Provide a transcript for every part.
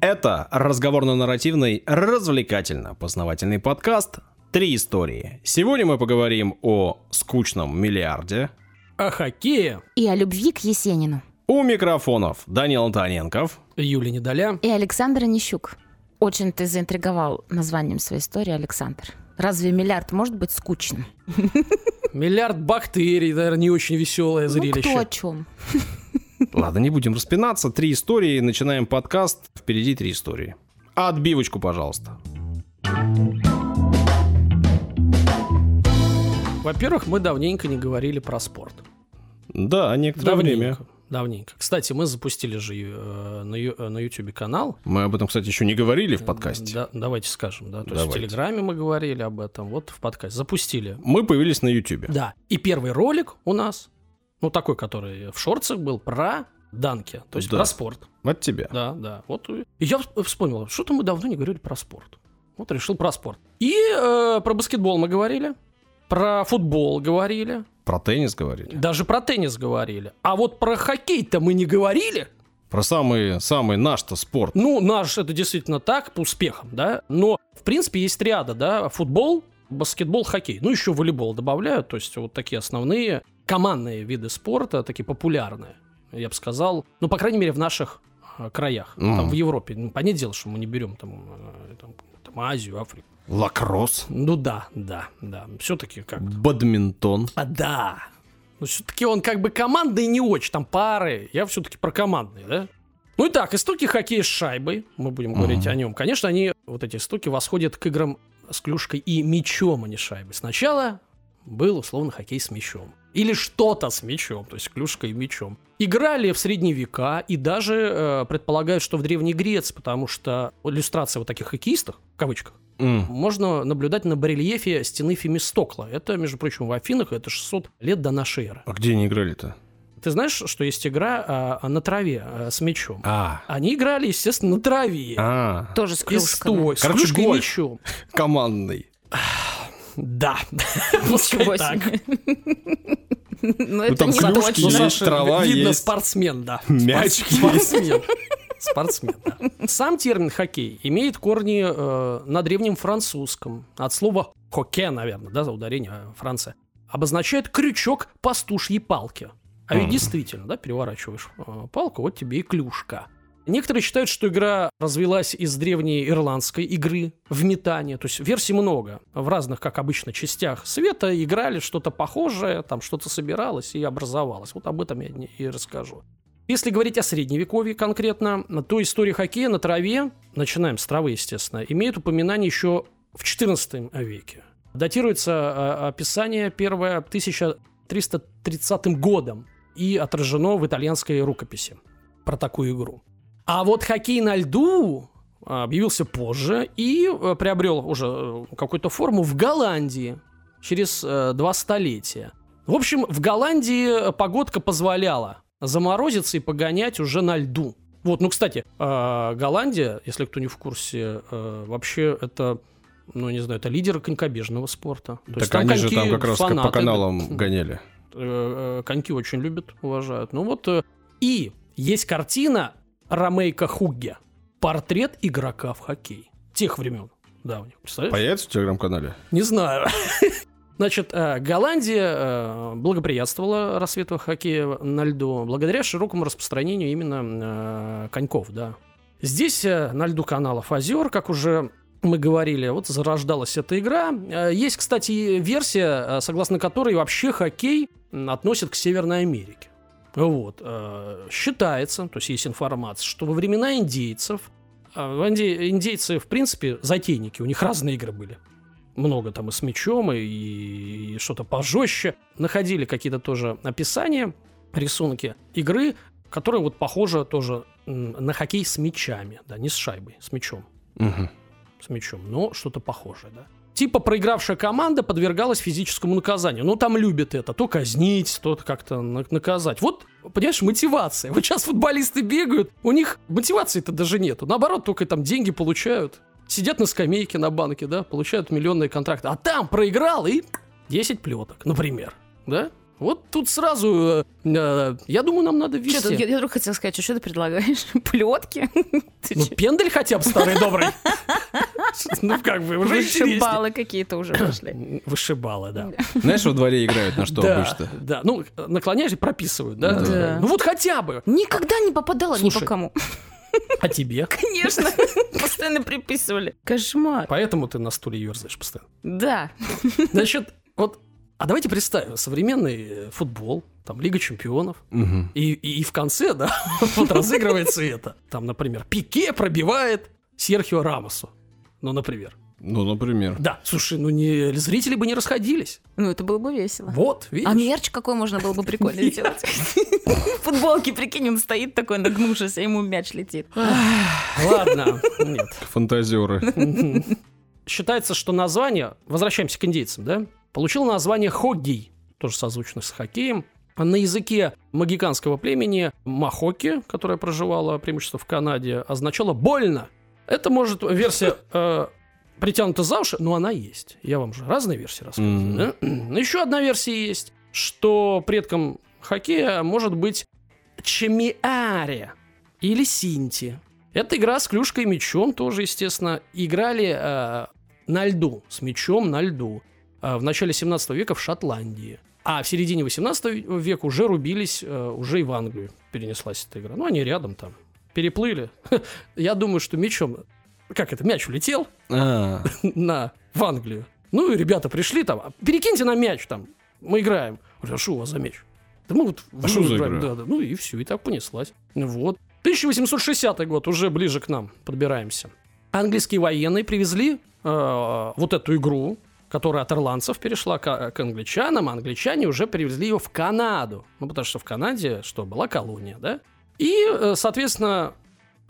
Это разговорно-нарративный, развлекательно-познавательный подкаст «Три истории». Сегодня мы поговорим о скучном миллиарде, О хоккее И о любви к Есенину. у микрофонов Данил Антоненков, Юлия Недоля. И Александр Онищук. Очень ты заинтриговал названием своей истории, Александр. Разве миллиард может быть скучным? Миллиард бактерий, наверное, не очень веселое Ну, зрелище. кто о чем? Ладно, не будем распинаться. Три истории. Начинаем подкаст. Впереди три истории. Отбивочку, пожалуйста. Во-первых, мы давненько не говорили про спорт. Да, некоторое время. Давненько. Давненько. Кстати, мы запустили же э, на, ю- э, на YouTube канал. Мы об этом, кстати, еще не говорили в подкасте. Да, давайте скажем, да. То есть в Давайте. Телеграме мы говорили об этом, вот в подкасте. Запустили. Мы появились на Ютубе. Да. И первый ролик у нас, ну такой, который в шорцах был, про данки, то есть Да. про спорт. От тебя. Да, да. Вот и я вс- вспомнил, что-то мы давно не говорили про спорт. Вот решил про спорт. И э, про баскетбол мы говорили, про футбол говорили, Про теннис говорили. даже про теннис говорили. А вот про хоккей-то мы не говорили. Про самый, самый наш-то спорт. Ну, наш это действительно так, по успехам, да. Но, в принципе, есть ряда, да, футбол, баскетбол, хоккей. Ну, еще волейбол добавляют, то есть вот такие основные командные виды спорта, такие популярные, я бы сказал. Ну, по крайней мере, в наших э, краях. Там Мгм. в Европе. Ну, понятное дело, что мы не берем там, э, там, там Азию, Африку. Лакросс. Ну да, да, да. Все-таки как Бадминтон. а, да. Но все-таки он как бы командный не очень, там пары. Я все-таки про командный, да? Ну и так, истоки хоккея с шайбой, мы будем говорить Мгм. о нем. Конечно, они, вот эти истоки, восходят к играм с клюшкой и мячом, а не шайбой. Сначала был условно хоккей с мячом. Или что-то с мячом, то есть клюшкой и мячом. Играли в средние века и даже э, предполагают, что в Древней Греции, потому что иллюстрация вот таких хоккеистов, в кавычках, М. можно наблюдать на барельефе стены Фемистокла. Это, между прочим, в Афинах, это 600 лет до нашей эры. А где они играли-то? Ты знаешь, что есть игра а, на траве а, с мячом? А. Они играли, естественно, на траве. А. Тоже с И клюшками. стой, с Короче, клюшкой и мячом. Командный. Да. Ничего себе. Ну, это там не клюшки точно. трава видно, есть. спортсмен, да. Мяч. Спортсмен. Спортсмен, да. Сам термин хоккей имеет корни э, на древнем французском. От слова хоке, наверное, да, за ударение Франция. Обозначает крючок пастушьей палки. А ведь действительно, да, переворачиваешь э, палку, вот тебе и клюшка. Некоторые считают, что игра развелась из древней ирландской игры в метание. То есть версий много. В разных, как обычно, частях света играли что-то похожее, там что-то собиралось и образовалось. Вот об этом я и расскажу. Если говорить о средневековье конкретно, то история хоккея на траве, начинаем с травы, естественно, имеет упоминание еще в XIV веке. Датируется э, описание первое 1330 годом и отражено в итальянской рукописи про такую игру. А вот хоккей на льду а, объявился позже и э, приобрел уже э, какую-то форму в Голландии через э, два столетия. В общем, в Голландии погодка позволяла заморозиться и погонять уже на льду. Вот, ну, кстати, э, Голландия, если кто не в курсе, вообще это, ну, не знаю, это лидеры конькобежного спорта. То есть Так они же там как раз по фанаты, каналам гоняли. коньки очень любят, уважают. Ну вот и есть картина Ромейка Хугге. Портрет игрока в хоккей. Тех времен давних. Представляешь? Появится в телеграм-канале? Не знаю. Значит, э, Голландия э, благоприятствовала рассвету хоккея на льду благодаря широкому распространению именно э, коньков, да. Здесь на льду каналов озер, как уже мы говорили, вот зарождалась эта игра. Есть, кстати, версия, согласно которой вообще хоккей относят к Северной Америке. Вот. э, Считается, то есть есть информация, что во времена индейцев, Инди- индейцы, в принципе, затейники, у них разные игры были много там и с мечом, и, и что-то пожестче. Находили какие-то тоже описания, рисунки игры, которые вот похожи тоже на хоккей с мячами, да, не с шайбой, с мячом, Мгм. с мячом, но что-то похожее, да. Типа проигравшая команда подвергалась физическому наказанию. Ну, там любят это. То казнить, то как-то на- наказать. Вот, понимаешь, мотивация. Вот сейчас футболисты бегают, у них мотивации-то даже нету. Наоборот, только там деньги получают. Сидят на скамейке на банке, да, получают миллионные контракты. А там проиграл и 10 плеток, например. Да? Вот тут сразу, э, э, я думаю, нам надо ты- ввести. я, я вдруг хотела сказать, что ты предлагаешь? Плетки? Ну, пендель хотя бы старый добрый. Ну, как бы, уже баллы какие-то уже пошли. Вышибалы, да. Знаешь, во дворе играют на что обычно? Да, ну, наклоняешь и прописывают, да? Да. Ну, вот хотя бы. Никогда не попадала ни по кому. А тебе? Конечно. Постоянно приписывали. Кошмар. Поэтому ты на стуле ерзаешь постоянно. Да. Значит, вот, а давайте представим, современный э, футбол, там, Лига чемпионов, Мгм. и, и, и в конце, да, вот разыгрывается это. Там, например, Пике пробивает Серхио Рамосу. Ну, например. Ну, например. Да, слушай, ну не, зрители бы не расходились. Ну, это было бы весело. Вот, видишь? А мерч какой можно было бы прикольно сделать? Футболки, прикинь, он стоит такой, нагнувшись, а ему мяч летит. Ладно, нет. Фантазеры. Считается, что название, возвращаемся к индейцам, да, получило название хоггей, тоже созвучно с хоккеем. На языке магиканского племени Махоки, которая проживала преимущество в Канаде, означало «больно». Это может версия э, притянута за уши, но она есть. Я вам же разные версии рассказываю. да? Но еще одна версия есть, что предком хоккея может быть чемиаре или синти. Это игра с клюшкой и мячом тоже, естественно. Играли э, на льду, с мячом на льду. э, в начале 17 века в Шотландии. А в середине 18 века уже рубились, э, уже и в Англию перенеслась эта игра. Ну, они рядом там. Переплыли. Я думаю, что мячом... Как это, мяч улетел А, на, в Англию. Ну, и ребята пришли там, «А перекиньте нам мяч там, мы играем. Говорю, а что у вас за мяч? Да мы вот в А играем». игра? Да, да. Ну и все, и так понеслась. Вот. 1860 год, уже ближе к нам подбираемся. Английские военные привезли э, вот эту игру, которая от ирландцев перешла к, к англичанам, а англичане уже привезли ее в Канаду. Ну, потому что в Канаде, что, была колония, да? И, э, соответственно,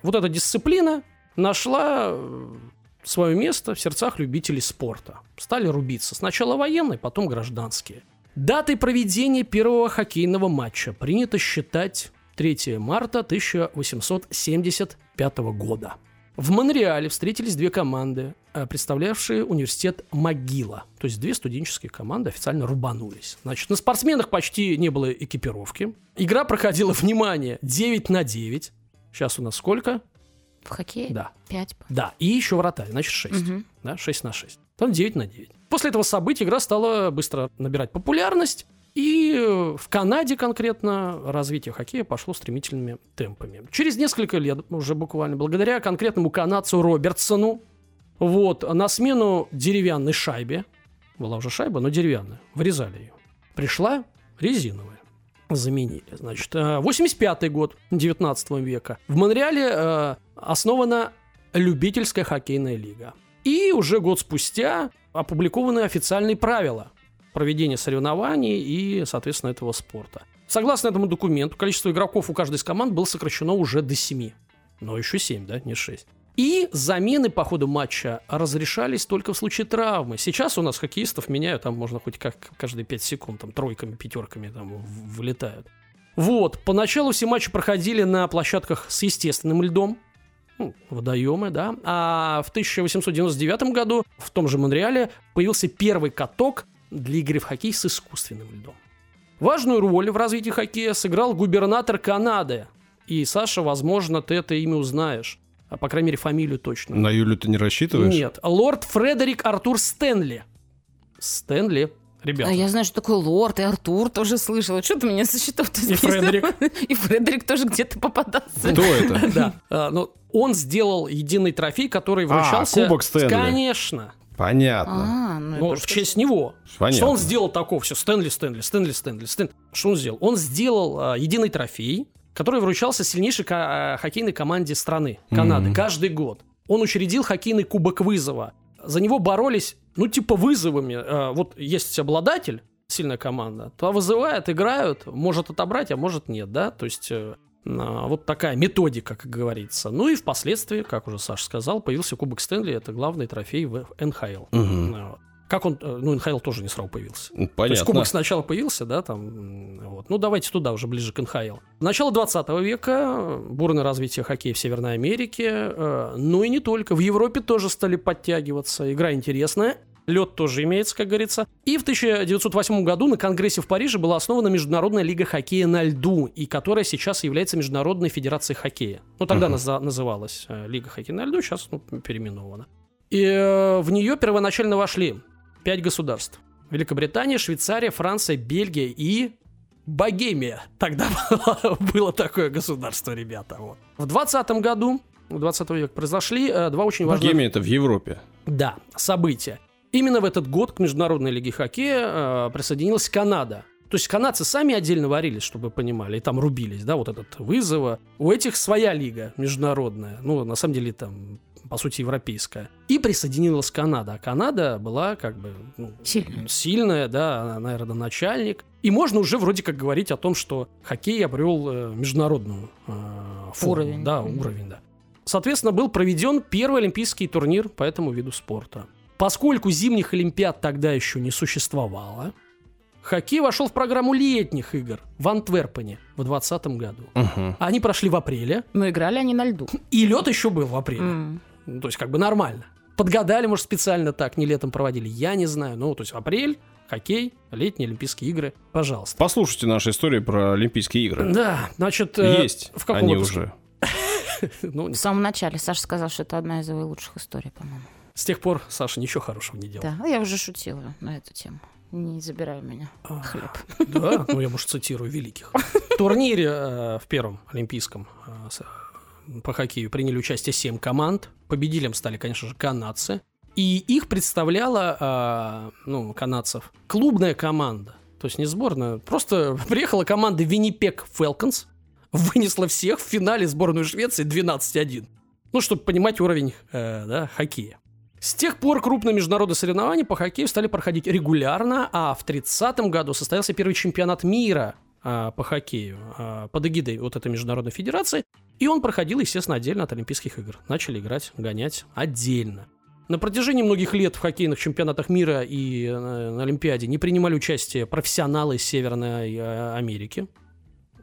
вот эта дисциплина нашла э, свое место в сердцах любителей спорта. Стали рубиться. Сначала военные, потом гражданские. Датой проведения первого хоккейного матча принято считать 3 марта 1875 года. В Монреале встретились две команды, э, представлявшие университет Могила. То есть две студенческие команды официально рубанулись. Значит, на спортсменах почти не было экипировки. Игра проходила, внимание, 9 на 9. Сейчас у нас сколько? В хоккее? Да. Пять. Да, и еще вратарь, значит 6. Мгм. Да, 6 на 6. Там 9 на 9. После этого события игра стала быстро набирать популярность. И э, в Канаде конкретно развитие хоккея пошло стремительными темпами. Через несколько лет, уже буквально, благодаря конкретному канадцу Робертсону, вот, на смену деревянной шайбе, была уже шайба, но деревянная, вырезали ее, пришла резиновая. Заменили. Значит, э, 85 год 19 века. В Монреале э, основана любительская хоккейная лига. И уже год спустя опубликованы официальные правила проведения соревнований и, соответственно, этого спорта. Согласно этому документу, количество игроков у каждой из команд было сокращено уже до 7. Но еще 7, да, не 6. И замены по ходу матча разрешались только в случае травмы. Сейчас у нас хоккеистов меняют, там можно хоть как каждые 5 секунд, там тройками, пятерками там вылетают. Вот, поначалу все матчи проходили на площадках с естественным льдом, ну, водоемы, да. А в 1899 году в том же Монреале появился первый каток для игры в хоккей с искусственным льдом. Важную роль в развитии хоккея сыграл губернатор Канады. И, Саша, возможно, ты это имя узнаешь. А, по крайней мере, фамилию точно. на Юлю ты не рассчитываешь? Нет. Лорд Фредерик Артур Стэнли. Стэнли. Ребята. А я знаю, что такое лорд, и Артур тоже слышала. Что ты меня со счетов-то И? Фредерик. И Фредерик тоже где-то попадался. Кто это? Да. А, ну, он сделал единый трофей, который вручался... кубок Стэнли. Конечно. Понятно. А, ну, Ну, в что- честь него. Понятно. Что он сделал такого? Все, Стэнли, Стэнли, Стэнли, Стэнли, Стэнли. Что он сделал? Он сделал а, единый трофей, который вручался сильнейшей ко- а, хоккейной команде страны, Канады, Мгм. каждый год. Он учредил хоккейный кубок вызова. За него боролись, ну, типа вызовами. А, вот есть обладатель, сильная команда, то вызывают, играют, может отобрать, а может нет, да? То есть... э, Вот такая методика, как говорится. Ну и впоследствии, как уже Саша сказал, появился Кубок Стэнли. Это главный трофей в НХЛ. Ну, вот. Как он, э, ну, НХЛ тоже не сразу появился. Ну, То есть Понятно. кубок сначала появился, да, там, вот. Ну, давайте туда, уже ближе к НХЛ. Начало 20 века, бурное развитие хоккея в Северной Америке, э, ну и не только. В Европе тоже стали подтягиваться. Игра интересная. Лед тоже имеется, как говорится. И в 1908 году на Конгрессе в Париже была основана Международная лига хоккея на льду, и которая сейчас является Международной федерацией хоккея. Ну, тогда Мгм. наза- называлась э, Лига хоккея на льду, сейчас ну, переименована. И э, в нее первоначально вошли пять государств. Великобритания, Швейцария, Франция, Бельгия и Богемия. Тогда было, было такое государство, ребята. Вот. В 20 году, в 20 век произошли э, два очень важных... Богемия это в Европе. Да, события. Именно в этот год к Международной лиге хоккея э, присоединилась Канада. То есть канадцы сами отдельно варились, чтобы вы понимали, и там рубились, да, вот этот вызова. У этих своя лига международная, ну, на самом деле там, по сути, европейская. И присоединилась Канада. А Канада была как бы ну, Сильная. сильная, да, она, наверное, начальник. И можно уже вроде как говорить о том, что хоккей обрел э, международную э, форму. Уровень. Да, уровень, да. Соответственно, был проведен первый олимпийский турнир по этому виду спорта. Поскольку зимних олимпиад тогда еще не существовало, хоккей вошел в программу летних игр в Антверпене в 2020 году. Мгм. Они прошли в апреле, Но играли они на льду. и лед еще был в апреле. Ну, то есть, как бы нормально. Подгадали, может, специально так, не летом проводили, я не знаю. Ну, то есть, апрель, хоккей, летние Олимпийские игры, пожалуйста. Послушайте наши истории про Олимпийские игры. Да, значит... э, Есть в каком они выпуске? уже. ну, В самом начале Саша сказал, что это одна из его лучших историй, по-моему. С тех пор Саша ничего хорошего не делал. Да, я уже шутила на эту тему. Не забирай меня А, хлеб. Да, ну я, может, цитирую великих. В турнире э, в первом олимпийском э, э, по хоккею приняли участие 7 команд. Победителем стали, конечно же, канадцы. И их представляла, э, ну, канадцев, клубная команда. То есть не сборная. Просто приехала команда Виннипек Falcons, вынесла всех в финале сборную Швеции 12-1. Ну, чтобы понимать уровень э, да, хоккея. С тех пор крупные международные соревнования по хоккею стали проходить регулярно, а в 30-м году состоялся первый чемпионат мира а, по хоккею а, под эгидой вот этой международной федерации, и он проходил, естественно, отдельно от Олимпийских игр. Начали играть, гонять отдельно. На протяжении многих лет в хоккейных чемпионатах мира и на Олимпиаде не принимали участие профессионалы Северной э, Америки.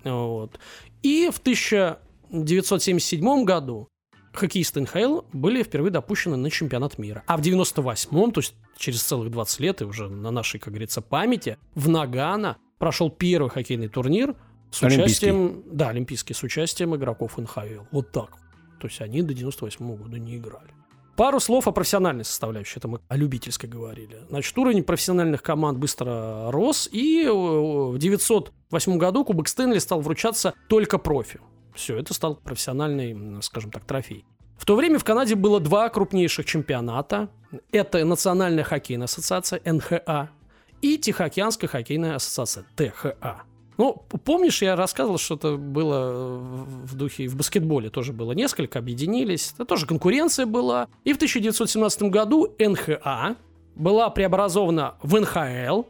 Вот. И в 1977 году хоккеисты НХЛ были впервые допущены на чемпионат мира. А в 98-м, то есть через целых 20 лет, и уже на нашей, как говорится, памяти, в Нагано прошел первый хоккейный турнир с Олимпийский. участием... Да, олимпийский, с участием игроков НХЛ. Вот так. То есть они до 98 года не играли. Пару слов о профессиональной составляющей. Это мы о любительской говорили. Значит, уровень профессиональных команд быстро рос, и э, в 908 году Кубок Стэнли стал вручаться только профи. Все, это стал профессиональный, скажем так, трофей. В то время в Канаде было два крупнейших чемпионата. Это Национальная хоккейная ассоциация, НХА, и Тихоокеанская хоккейная ассоциация, ТХА. Ну, помнишь, я рассказывал, что это было в в духе, в баскетболе тоже было несколько, объединились. Это тоже конкуренция была. И в 1917 году НХА была преобразована в НХЛ,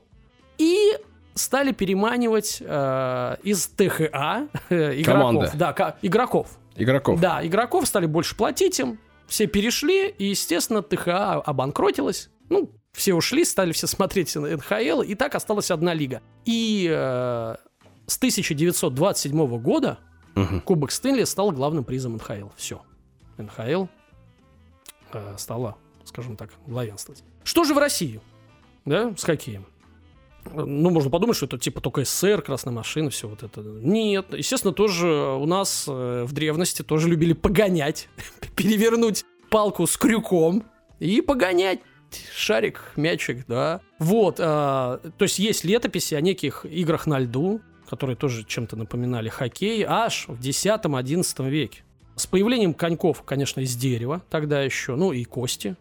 и стали переманивать э, из ТХА э, игроков. Команды. Да, игроков. Игроков. Да, игроков стали больше платить им, все перешли, и, естественно, ТХА обанкротилась. Ну, все ушли, стали все смотреть на НХЛ, и так осталась одна лига. И э, с 1927 года Мгм. Кубок Стэнли стал главным призом НХЛ. Все. НХЛ э, стала, скажем так, главенствовать. Что же в России? Да, с хоккеем? Ну, можно подумать, что это типа только СССР, красная машина, все вот это. Нет, естественно, тоже у нас э, в древности тоже любили погонять, перевернуть палку с крюком и погонять шарик, мячик, да. Вот, а, то есть есть летописи о неких играх на льду, которые тоже чем-то напоминали хоккей, аж в 10-11 веке. С появлением коньков, конечно, из дерева тогда еще, ну и кости,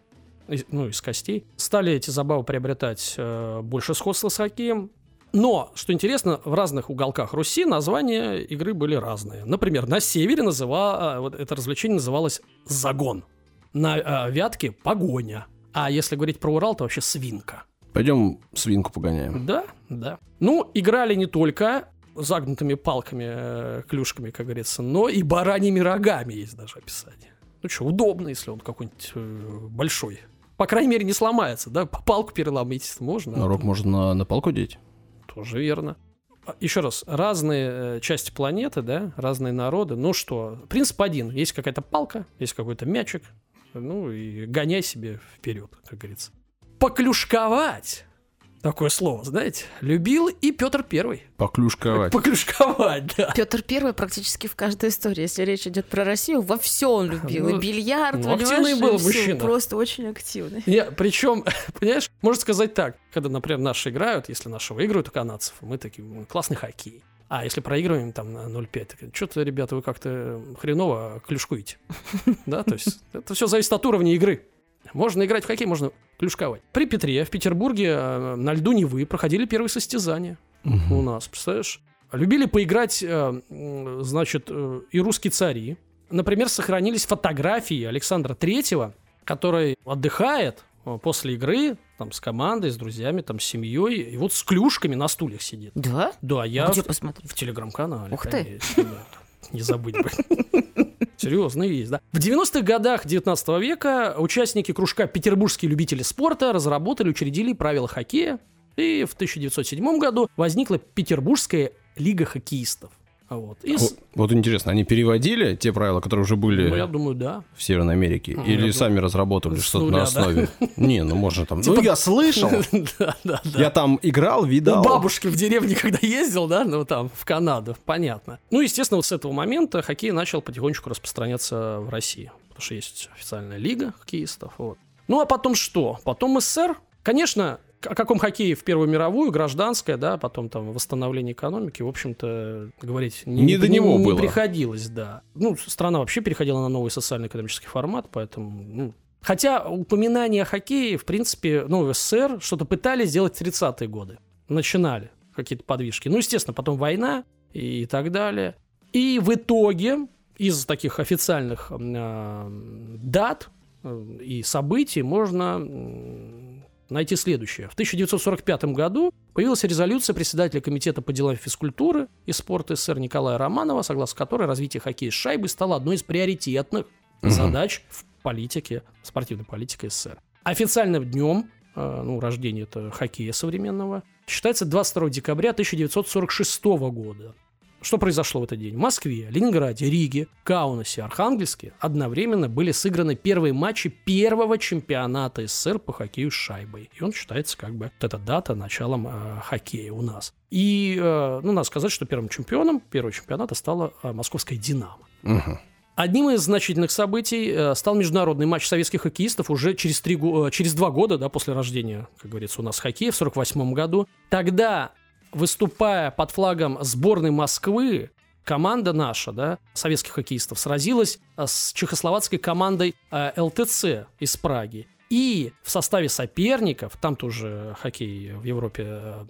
ну, из костей, стали эти забавы приобретать э, больше сходства с хоккеем. Но, что интересно, в разных уголках Руси названия игры были разные. Например, на севере называ, а, вот это развлечение называлось «загон». На э, Вятке – «погоня». А если говорить про Урал, то вообще «свинка». Пойдем свинку погоняем. Да, да. Ну, играли не только загнутыми палками, э, клюшками, как говорится, но и бараньими рогами есть даже описание. Ну что, удобно, если он какой-нибудь э, большой. По крайней мере, не сломается, да? По палку переломить можно. А Рог можно на, на палку деть. Тоже верно. А, Еще раз, разные э, части планеты, да, разные народы. Ну что, принцип один. Есть какая-то палка, есть какой-то мячик, ну и гоняй себе вперед, как говорится. поклюшковать. Такое слово, знаете, любил и Петр Первый. Поклюшковать. Поклюшковать, да. Петр Первый практически в каждой истории, если речь идет про Россию, во все он любил. Ну, и бильярд, ну, активный был всё. мужчина. Просто очень активный. Не, причем, понимаешь, можно сказать так, когда, например, наши играют, если наши выиграют у канадцев, мы такие, «М, классный хоккей. А если проигрываем там на 0-5, что-то, ребята, вы как-то хреново клюшкуете. Да, то есть это все зависит от уровня игры. Можно играть в хоккей, можно клюшковать. При Петре в Петербурге э, на льду Невы проходили первые состязания у нас, представляешь? Любили поиграть, э, значит, э, и русские цари. Например, сохранились фотографии Александра Третьего, который отдыхает после игры там с командой, с друзьями, там с семьей, и вот с клюшками на стульях сидит. Да? Да, я А где в, посмотреть? в телеграм-канале. Ух ты. конечно, да. Не забыть бы. Серьезно есть, да. В 90-х годах 19 века участники кружка «Петербургские любители спорта» разработали, учредили правила хоккея, и в 1907 году возникла Петербургская лига хоккеистов. Вот. И с- Вот, вот интересно, они переводили те правила, которые уже были ну, я думаю, да. в Северной Америке? Ну, Или я думаю, сами разработали что-то нуля, на да. основе? Не, ну можно там... Типа- Ну я слышал, Да, да, да. я там играл, У видал. бабушки в деревне, когда ездил, да, ну там, в Канаду, понятно. Ну, естественно, вот с этого момента хоккей начал потихонечку распространяться в России. Потому что есть официальная лига хоккеистов, вот. Ну, а потом что? Потом СССР, конечно, о каком хоккее в Первую мировую, гражданское, да, потом там восстановление экономики, в общем-то, говорить не, Не до него не было. приходилось, да. Ну, страна вообще переходила на новый социально-экономический формат, поэтому, ну, Хотя упоминание о хоккее, в принципе, ну, в СССР что-то пытались сделать в 30-е годы. Начинали какие-то подвижки. Ну, естественно, потом война и так далее. И в итоге из таких официальных э, дат и событий можно найти следующее. В 1945 году появилась резолюция председателя Комитета по делам физкультуры и спорта СССР Николая Романова, согласно которой развитие хоккея с шайбой стало одной из приоритетных Мгм. задач в политике, спортивной политике СССР. Официальным днем э, ну, рождения это хоккея современного считается 22 декабря 1946 года. Что произошло в этот день? В Москве, Ленинграде, Риге, Каунасе, Архангельске одновременно были сыграны первые матчи первого чемпионата СССР по хоккею с шайбой. И он считается как бы вот эта дата началом э, хоккея у нас. И, э, ну, надо сказать, что первым чемпионом первого чемпионата стала э, московская «Динамо». Мгм. Одним из значительных событий э, стал международный матч советских хоккеистов уже через, три, э, через два года да, после рождения, как говорится, у нас хоккея в 1948 году. Тогда, выступая под флагом сборной Москвы, команда наша, да, советских хоккеистов, сразилась э, с чехословацкой командой э, ЛТЦ из Праги. И в составе соперников, там тоже хоккей в Европе э,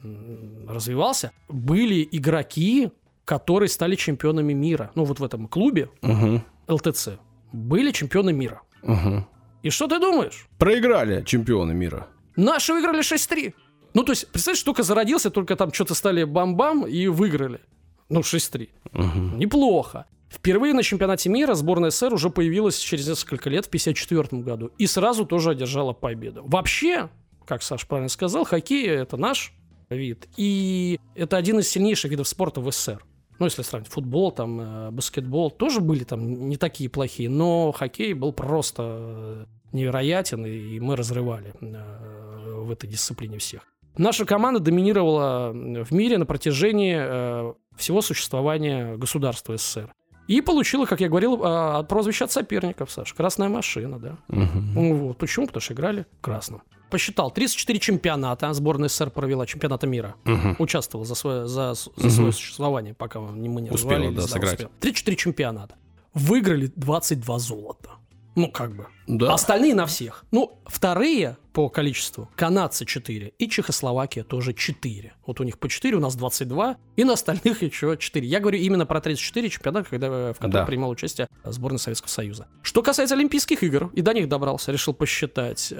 развивался, были игроки, которые стали чемпионами мира. Ну, вот в этом клубе Мгм. ЛТЦ были чемпионы мира. Мгм. И что ты думаешь? Проиграли чемпионы мира. Наши выиграли 6-3. Ну, то есть, представляешь, только зародился, только там что-то стали бам-бам и выиграли. Ну, 6-3. Мгм. Неплохо. Впервые на чемпионате мира сборная СССР уже появилась через несколько лет, в 1954 году. И сразу тоже одержала победу. Вообще, как Саша правильно сказал, хоккей – это наш вид. И это один из сильнейших видов спорта в СССР. Ну, если сравнить футбол, там, э, баскетбол, тоже были там не такие плохие, но хоккей был просто невероятен, и мы разрывали э, в этой дисциплине всех. Наша команда доминировала в мире на протяжении э, всего существования государства СССР. И получила, как я говорил, а, прозвище от соперников, Саш. Красная машина, да. Ну Вот. Почему? Потому что играли в красном. Посчитал, 34 чемпионата сборная СССР провела, чемпионата мира. Мгм. Участвовала за свое, за, за свое существование, пока мы не, мы не Успела, развалились, да, сыграть. успела. 34 чемпионата. Выиграли 22 золота. Ну, как бы. Да. Остальные на всех. Ну, вторые по количеству канадцы 4 и Чехословакия тоже 4. Вот у них по 4, у нас 22, и на остальных еще 4. Я говорю именно про 34 чемпионата, когда, в которых Да. принимал участие сборная Советского Союза. Что касается Олимпийских игр, и до них добрался, решил посчитать.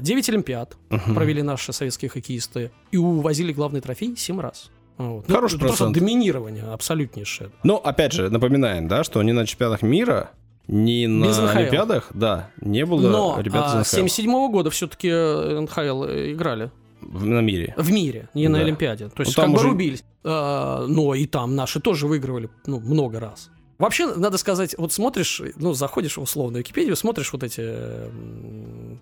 9 Олимпиад Мгм. провели наши советские хоккеисты и увозили главный трофей 7 раз. Вот. Ну, Хороший просто процент. доминирование абсолютнейшее. Но, опять же, напоминаем, да, что ни на чемпионатах мира, ни на Без НХЛ. Олимпиадах, да, не было Но ребят из НХЛ 77 года все-таки НХЛ играли в- на мире. в мире, не на Да. Олимпиаде. То есть Ну, там как бы уже- рубились. А, но и там наши тоже выигрывали ну, много раз. Вообще, надо сказать, вот смотришь, ну, заходишь в условную Википедию, смотришь вот эти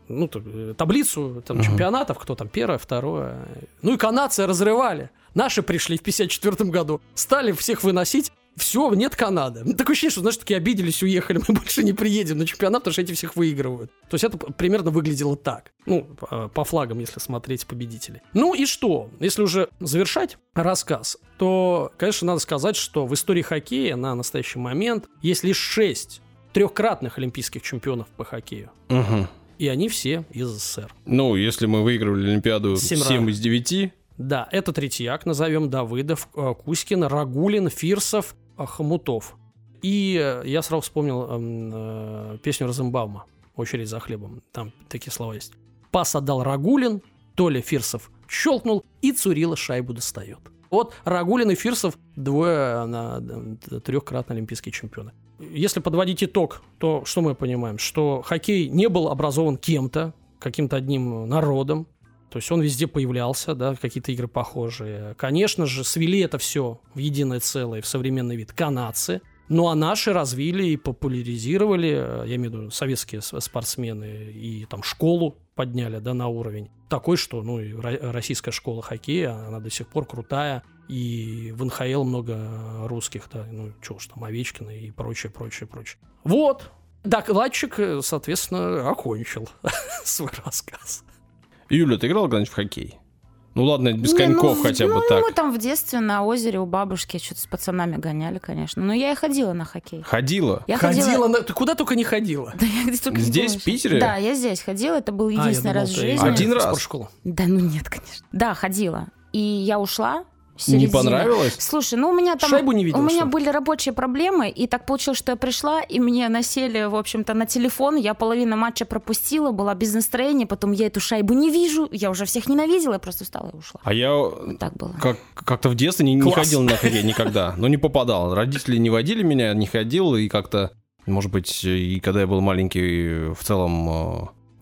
ну, э, таблицу там, Мгм. чемпионатов, кто там первое, второе. Ну и канадцы разрывали. Наши пришли в 54 году, стали всех выносить. Все, нет Канады. Ну, Такое ощущение, что, знаешь, такие обиделись, уехали, мы больше не приедем на чемпионат, потому что эти всех выигрывают. То есть это примерно выглядело так. Ну, по- по флагам, если смотреть победителей. Ну и что? Если уже завершать рассказ, то, конечно, надо сказать, что в истории хоккея на настоящий момент есть лишь шесть трехкратных олимпийских чемпионов по хоккею. Мгм. И они все из СССР. Ну, если мы выигрывали Олимпиаду Семь 7 раз. из 9, Да, это Третьяк, назовем Давыдов, э, Кузькин, Рагулин, Фирсов, э, Хомутов. И э, я сразу вспомнил эм, э, песню Розенбаума «Очередь за хлебом». Там такие слова есть. Пас отдал Рагулин, Толя Фирсов щелкнул, и Цурила шайбу достает. Вот Рагулин и Фирсов двое на трехкратные олимпийские чемпионы. Если подводить итог, то что мы понимаем? Что хоккей не был образован кем-то, каким-то одним народом, то есть он везде появлялся, да, какие-то игры похожие. Конечно же, свели это все в единое целое, в современный вид канадцы. Ну а наши развили и популяризировали, э, я имею в виду советские спортсмены, и там школу подняли, да, на уровень. Такой, что, ну, и ро- российская школа хоккея, она до сих пор крутая. И в НХЛ много русских, да, ну, чего уж там, Овечкина и прочее, прочее, прочее. Вот. Докладчик, э, соответственно, окончил свой рассказ. Юля, ты играла когда-нибудь в хоккей? Ну ладно, без Не, коньков ну, хотя бы ну, так. Мы там в детстве на озере у бабушки что-то с пацанами гоняли, конечно. Но я и ходила на хоккей. Ходила? Я ходила, на... Ты куда только не ходила. Да, я где только не Здесь, была в Питере? Да, я здесь ходила. Это был А, я единственный думал, раз в жизни. Один в раз? спортшколу. Да, ну нет, конечно. Да, ходила. И я ушла. В Не понравилось? Слушай, ну у меня там... Шайбу не видела, У меня что ли? были рабочие проблемы, и так получилось, что я пришла, и мне насели, в общем-то, на телефон. Я половину матча пропустила, была без настроения, потом я эту шайбу не вижу, я уже всех ненавидела, я просто встала и ушла. А я Вот так было. как, как-то в детстве не, не Класс. ходил на хоккей никогда. Ну, не попадал. Родители не водили меня, не ходил. И как-то, может быть, и когда я был маленький, в целом,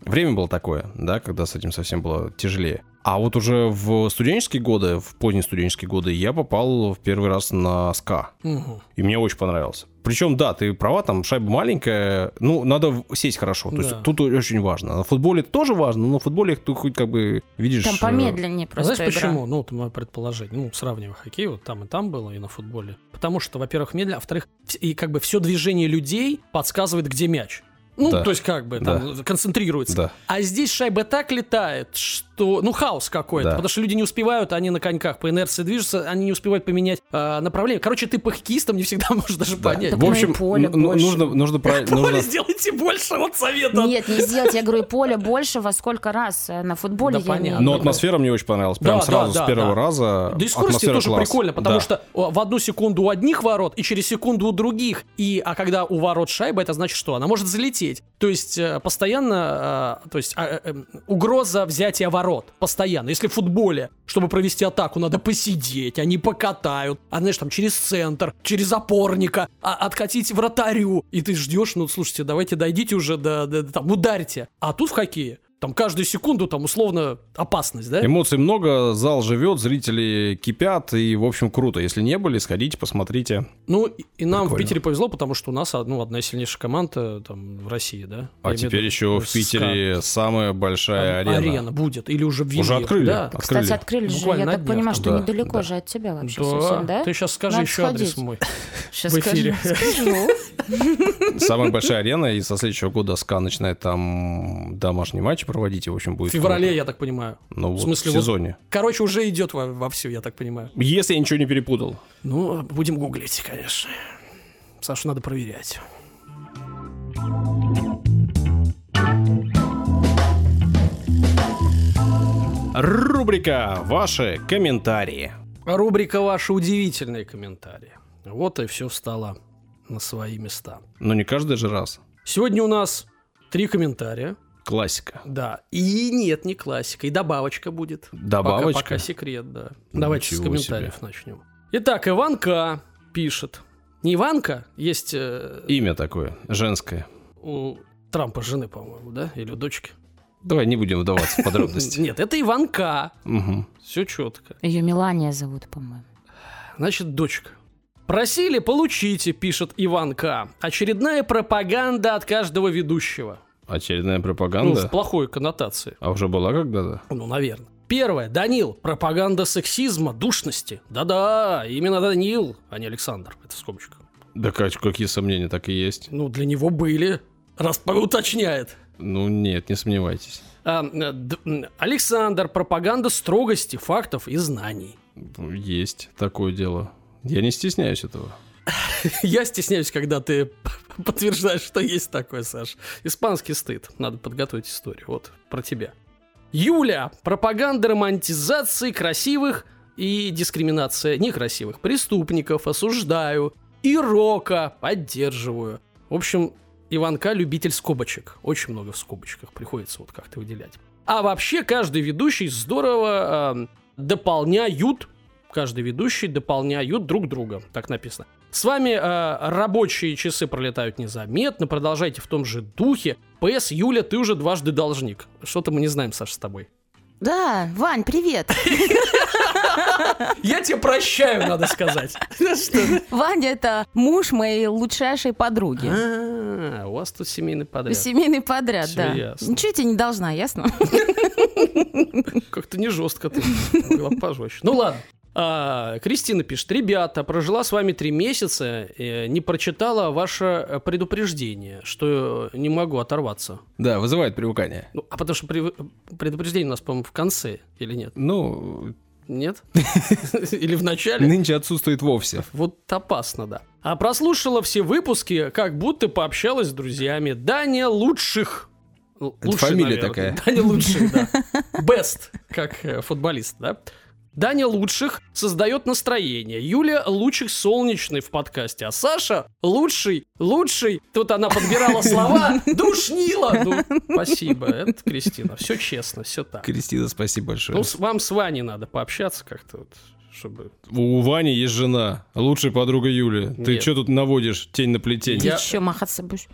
э, время было такое, да, когда с этим совсем было тяжелее. А вот уже в студенческие годы, в поздние студенческие годы, я попал в первый раз на СКА. Мгм. И мне очень понравился. Причем, да, ты права, там шайба маленькая, ну, надо сесть хорошо. То Да. есть тут очень важно. На футболе это тоже важно, но на футболе ты хоть как бы видишь... Там э, помедленнее А просто знаешь игра. почему? Ну, это мое предположение. Ну, сравнивая хоккей, вот там и там было, и на футболе. Потому что, во-первых, медленно, а во-вторых, и как бы все движение людей подсказывает, где мяч. Ну, Да. то есть как бы там концентрируется. Да. А здесь шайба так летает, что, ну, хаос какой-то. Да. Потому что люди не успевают, они на коньках по инерции движутся, они не успевают поменять э, направление. Короче, ты по хоккеистам не всегда можешь даже Да. понять. Так В общем, ну поле н- больше. нужно, нужно правильно... Поле нужно- сделайте больше, вот совет. Нет, не сделать, я говорю, поле больше во сколько раз э, на футболе Да понятно. Но атмосфера мне очень понравилась. Прям Да, сразу да, с первого да. раза. Да и скорости атмосфера тоже класс. прикольно, потому Да. что в одну секунду у одних ворот и через секунду у других. И, а когда у ворот шайба, это значит что? Она может залететь. То есть э, постоянно, э, то есть а, угроза взятия ворот. Постоянно. Если в футболе, чтобы провести атаку, надо посидеть, они покатают. А знаешь, там через центр, через опорника, а, откатить вратарю. И ты ждешь, ну слушайте, давайте дойдите уже до, до- там, ударьте. А тут в хоккее там каждую секунду там условно опасность, да? Эмоций много, зал живет, зрители кипят, и, в общем, круто. Если не были, сходите, посмотрите. Ну, и- нам в Прикольно. Питере повезло, потому что у нас ну, одна из сильнейших команд там, в России, да? А Я в теперь еще в Питере самая СКА. большая А- арена. будет, или уже ввели. Уже открыли? Да. Открыли. Кстати, открыли же, Буквально я так днях понимаю, там. что Да, недалеко да. же от тебя вообще Да. совсем, да? Ты сейчас скажи Надо еще адрес сходить. мой. Сейчас в эфире. скажу. Самая большая арена, и со следующего года СКА начинает там домашние матчи проводить, и, в общем, В будет... феврале, круто. я так понимаю. Ну, вот, в смысле, в вот- сезоне. Короче, уже идет во, вовсю, я так понимаю. Если я ничего не перепутал. Ну, будем гуглить, конечно. Сашу надо проверять. Рубрика «Ваши комментарии». Рубрика «Ваши удивительные комментарии». Вот и все встало на свои места. Но не каждый же раз. Сегодня у нас три комментария. Классика. Да. И нет, не классика. И добавочка будет. Добавочка? Пока, пока секрет, да. Давайте с Ничего комментариев начнем. Итак, Иванка пишет. Не Иванка, есть э, Имя такое, женское. у Трампа жены, по-моему, да? Или у дочки. Давай не будем вдаваться в подробности. Нет, это Иванка. Все четко. Ее Мелания зовут, по-моему. Значит, дочка. Просили, получите, пишет Иванка. Очередная пропаганда от каждого ведущего. Очередная Ну, пропаганда. в плохой коннотации. А уже была когда-то? Ну, наверное. Первое. Данил. Пропаганда сексизма, душности. Да-да, именно Данил, а не Александр. Это в скобочках. Да Кать, какие сомнения, так и есть. Ну, для него были. Раз уточняет. Ну нет, не сомневайтесь. А, Александр. Пропаганда строгости, фактов и знаний. Есть такое дело. Я не стесняюсь этого. Я стесняюсь, когда ты подтверждаешь, что есть такое, Саш. Испанский стыд. Надо подготовить историю. Вот, про тебя. Юля. Пропаганда романтизации красивых и дискриминация некрасивых преступников. Осуждаю. И Рока. Поддерживаю. В общем, Иванка любитель скобочек. Очень много в скобочках приходится вот как-то выделять. А вообще каждый ведущий здорово эм, дополняют, каждый ведущий дополняют друг друга, так написано. С вами э, рабочие часы пролетают незаметно, продолжайте в том же духе. ПС, Юля, ты уже дважды должник. Что-то мы не знаем, Саша, с тобой. Да, Вань, привет. Я тебе прощаю, надо сказать. Ваня это муж моей лучшей подруги. А, у вас тут семейный подряд. Семейный подряд, да. Ничего я тебе не должна, ясно? Как-то не жестко ты. Могла пожестче. Ну ладно. А, Кристина пишет, ребята, прожила с вами три месяца, э, не прочитала ваше э, предупреждение, что не могу оторваться. Да, вызывает привыкание. Ну, а потому что при- предупреждение у нас, по-моему, в конце, или нет? Ну, Нет? Или в начале? нынче отсутствует вовсе. Вот опасно, да. А прослушала все выпуски, как будто пообщалась с друзьями. Даня лучших. Л- Это фамилия наверное. такая. Даня лучших, да. Best, как э, футболист, да. Даня лучших создает настроение. Юля лучших солнечный в подкасте. А Саша лучший, лучший. Тут она подбирала слова. Душнила. Ну, спасибо, это Кристина. Все честно, все так. Кристина, спасибо большое. Ну, с- вам с Ваней надо пообщаться как-то, вот, чтобы... У Вани есть жена, лучшая подруга Юли. Ты что тут наводишь тень на плетень? Я- еще махаться будешь?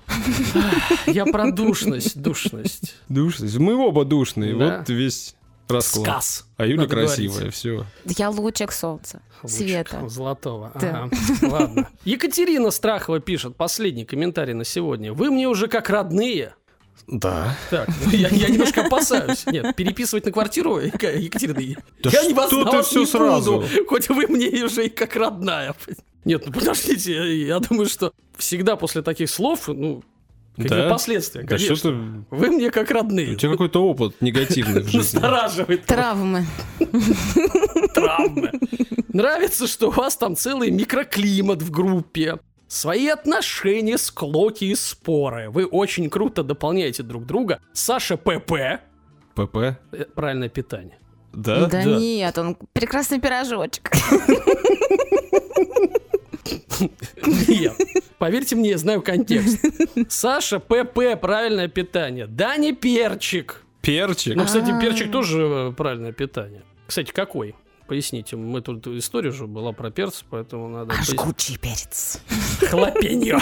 Я про душность, душность. Душный. Мы оба душные, Да. вот весь расклад. Сказ. А Юля Надо красивая, говорить. все. Я лучик солнца, Лучик света. Золотого. Да. Ага. Ладно. Екатерина Страхова пишет, последний комментарий на сегодня. Вы мне уже как родные. Да. Так, ну, я, я немножко опасаюсь. Нет, переписывать на квартиру, Ека- Екатерина, Да я не вас что ты всё не сразу? буду, хоть вы мне уже и как родная. Нет, ну подождите, я, я думаю, что всегда после таких слов, ну, какие Да? последствия, Да конечно. что ты... Вы мне как родные. У тебя какой-то опыт негативный в жизни. Настораживает. Травмы. травмы. Нравится, что у вас там целый микроклимат в группе. Свои отношения, склоки и споры. Вы очень круто дополняете друг друга. Саша ПП. ПП? э, Правильное питание. Да? Да да. нет, он прекрасный пирожочек. Нет. Поверьте мне, я знаю контекст. Саша ПП. Правильное питание. Даня Перчик. Перчик? Ну, кстати, А. перчик тоже э, правильное питание. Кстати, какой? Поясните, мы тут история же была про перцы, поэтому надо пояснить. Жгучий перец. хлопенье.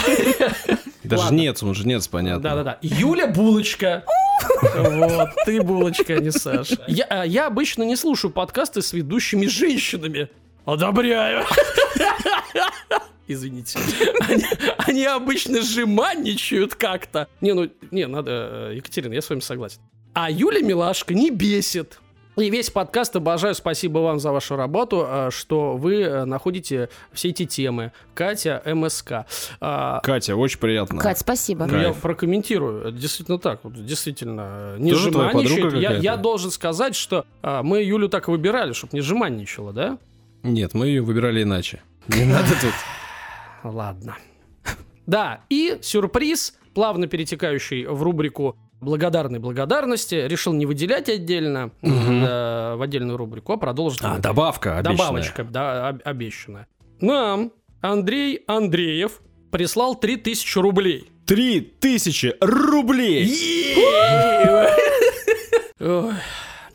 Да Ладно. жнец, он жнец, понятно. Да-да-да. Юля Булочка. Вот, ты булочка, а не Саша. Я, а, я обычно не слушаю подкасты с ведущими женщинами. Одобряю. Извините. Они, они обычно жеманничают как-то. Не, ну, не, надо, э, Екатерина, я с вами согласен. А Юля Милашка не бесит. И весь подкаст обожаю. Спасибо вам за вашу работу, э, что вы э, находите все эти темы. Катя, МСК. А, Катя, очень приятно. Кать, спасибо. ну, я прокомментирую. Это действительно так. Вот, действительно, не Тоже твоя жеманничает. подруга Я, я должен сказать, что мы Юлю так и выбирали, чтобы не жеманничала, да? Нет, мы ее выбирали иначе. Не надо тут. Ладно. Да, и сюрприз, плавно перетекающий в рубрику благодарной благодарности, решил не выделять отдельно Мгм. э, в отдельную рубрику, а продолжить. А, добавка обещанная. Добавочка, да, об- обещанная. Нам Андрей Андреев прислал 3000 рублей. Три тысячи рублей! Ой.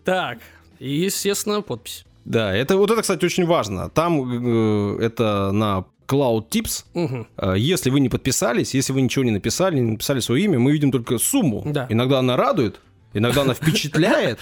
Так, и, естественно, подпись. Да, это вот это, кстати, очень важно. Там э, это на Cloud Tips. Э, Если вы не подписались, если вы ничего не написали, не написали свое имя, мы видим только сумму. Да. Иногда она радует, Иногда она впечатляет.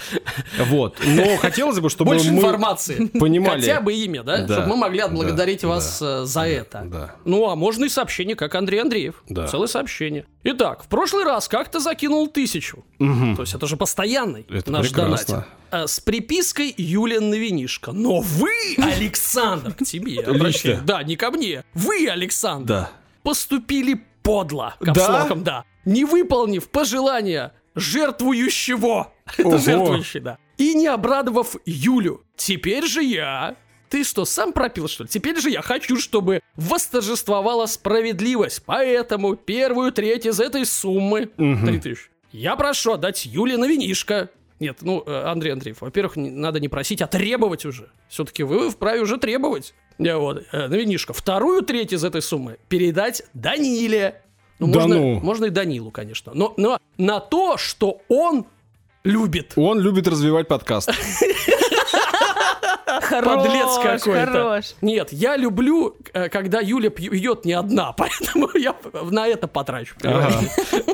Вот. Но хотелось бы, чтобы Больше мы информации. понимали. Хотя бы имя, да? Да, Чтобы мы могли да, отблагодарить да, вас э, за это. Да. Ну, а можно и сообщение, как Андрей Андреев. Да. Целое сообщение. Итак, в прошлый раз как то закинул тысячу. То есть это же постоянный Это наш прекрасно. донатер. А, С припиской Юлия Новинишко. Но вы, Александр, к тебе обращаюсь. Да, не ко мне. Вы, Александр, Да. поступили подло. Да? Капслоком, да. Не выполнив пожелания жертвующего. Это Ого. жертвующий, да. И не обрадовав Юлю. Теперь же я... Ты что, сам пропил, что ли? Теперь же я хочу, чтобы восторжествовала справедливость. Поэтому первую треть из этой суммы, Мгм. 3000, я прошу отдать Юле на винишко. Нет, ну, э, Андрей Андреев, во-первых, не- надо не просить, а требовать уже. Все-таки вы вправе уже требовать. Я вот, э, на винишко. Вторую треть из этой суммы передать Даниле. Ну, Да можно, ну. можно и Данилу, конечно. Но, но на то, что он любит. Он любит развивать подкаст. Подлец какой-то. Хорош. Нет, я люблю, э, когда Юля пьет не одна, поэтому я на это потрачу.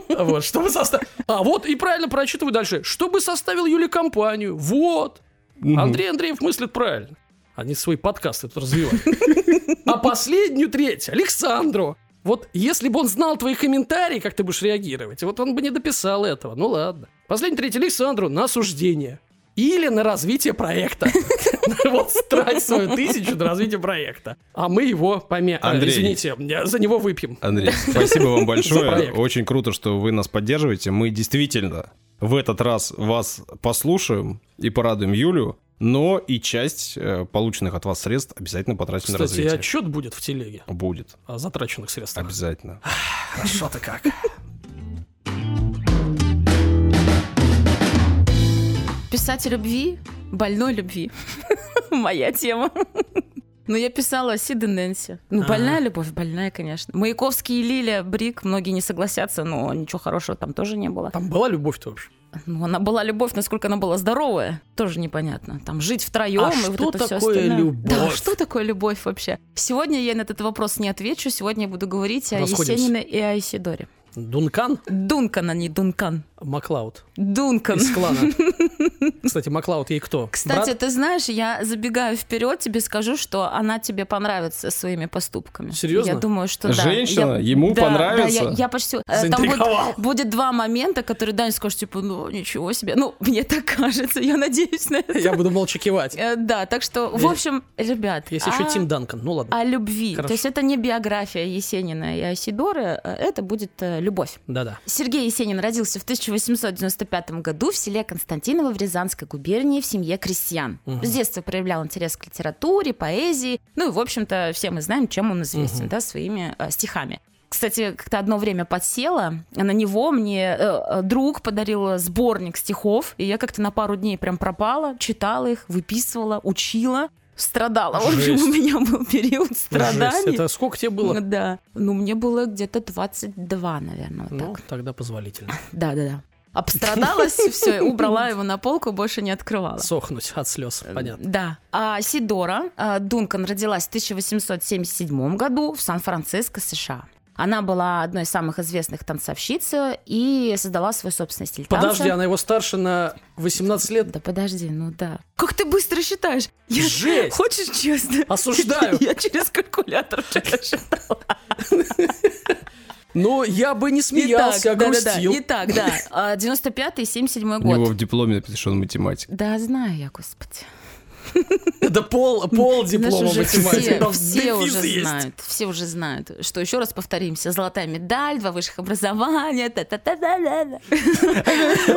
Вот, чтобы составить... А, вот, и правильно прочитываю дальше. Чтобы составил Юле компанию. Вот. Андрей Андреев мыслит правильно. Они свой подкаст тут развивают. А последнюю треть Александру. Вот если бы он знал твои комментарии, как ты будешь реагировать, вот он бы не дописал этого. Ну ладно. Последнюю треть Александру на осуждение. Или на развитие проекта. Вот трать свою тысячу на развитие проекта. А мы его помя... а, Андрей. Извините, за него выпьем. Андрей, спасибо вам большое. Очень круто, что вы нас поддерживаете. Мы действительно в этот раз вас послушаем и порадуем Юлю, но и часть э, полученных от вас средств обязательно потратим на Кстати, развитие. отчет будет в телеге Будет. о затраченных средствах. Обязательно. Хорошо-то как. Писать о любви, больной любви. Моя тема. Ну, я писала о Сид и Нэнси. Ну, больная любовь, больная, конечно. Маяковский и Лиля, Брик, многие не согласятся, но ничего хорошего там тоже не было. Там была любовь-то вообще? Ну, она была любовь, насколько она была здоровая, тоже непонятно. Там жить втроем А и вот что это все такое остальное. любовь? Да, что такое любовь вообще? Сегодня я на этот вопрос не отвечу. Сегодня я буду говорить о. Есенине и о Исидоре. Дункан Дункан, а не Дункан. Маклауд Дункан. из клана. Кстати, Маклауд ей кто? Кстати, Брат? ты знаешь, я забегаю вперед, тебе скажу, что она тебе понравится своими поступками. Серьезно? Я думаю, что да. Женщина? Я- Ему да, понравится? Да, я, я почти... э, Там будет, будет два момента, которые Даня скажет, типа, ну, ничего себе. Ну, мне так кажется, я надеюсь на это. Я буду молча кивать. Э, Да, так что, в общем, ребят, Есть еще а- Тим Данкан. Ну ладно. о любви. То есть это не биография Есенина и Асидоры, э, это будет любовь. Да-да. Сергей Есенин родился в 1895 году в селе Константиново в Рязанской губернии в семье крестьян. С детства проявлял интерес к литературе, поэзии. Ну и, в общем-то, все мы знаем, чем он известен, да, своими э, стихами. Кстати, как-то одно время подсела, а на него мне э, э, друг подарил сборник стихов, и я как-то на пару дней прям пропала, читала их, выписывала, учила, страдала. В общем, Жесть. у меня был период Жесть. страданий. Это сколько тебе было? Да. Ну, мне было где-то 22, наверное, вот Ну, так. тогда позволительно. Да, да, да. Обстрадалась, все, убрала его на полку, больше не открывала. Сохнуть от слез, понятно. Да. А Сидора а, Дункан родилась в 1877 году в Сан-Франциско, США. Она была одной из самых известных танцовщиц и создала свой собственный стиль танца. Подожди, она его старше на 18 лет? Да подожди, ну да. Как ты быстро считаешь? Я- Жесть! Хочешь честно? Осуждаю. Я через калькулятор вчера считала. Ну, я бы не смеялся, а да-да-да. грустил. Итак, да, а, 95-й, 77 У него год. в дипломе написано, что он математик. Да, знаю я, господи. Это пол, пол диплома математики. все, все уже есть. знают, все уже знают, что еще раз повторимся, золотая медаль, два высших образования, та-та-та-та-та.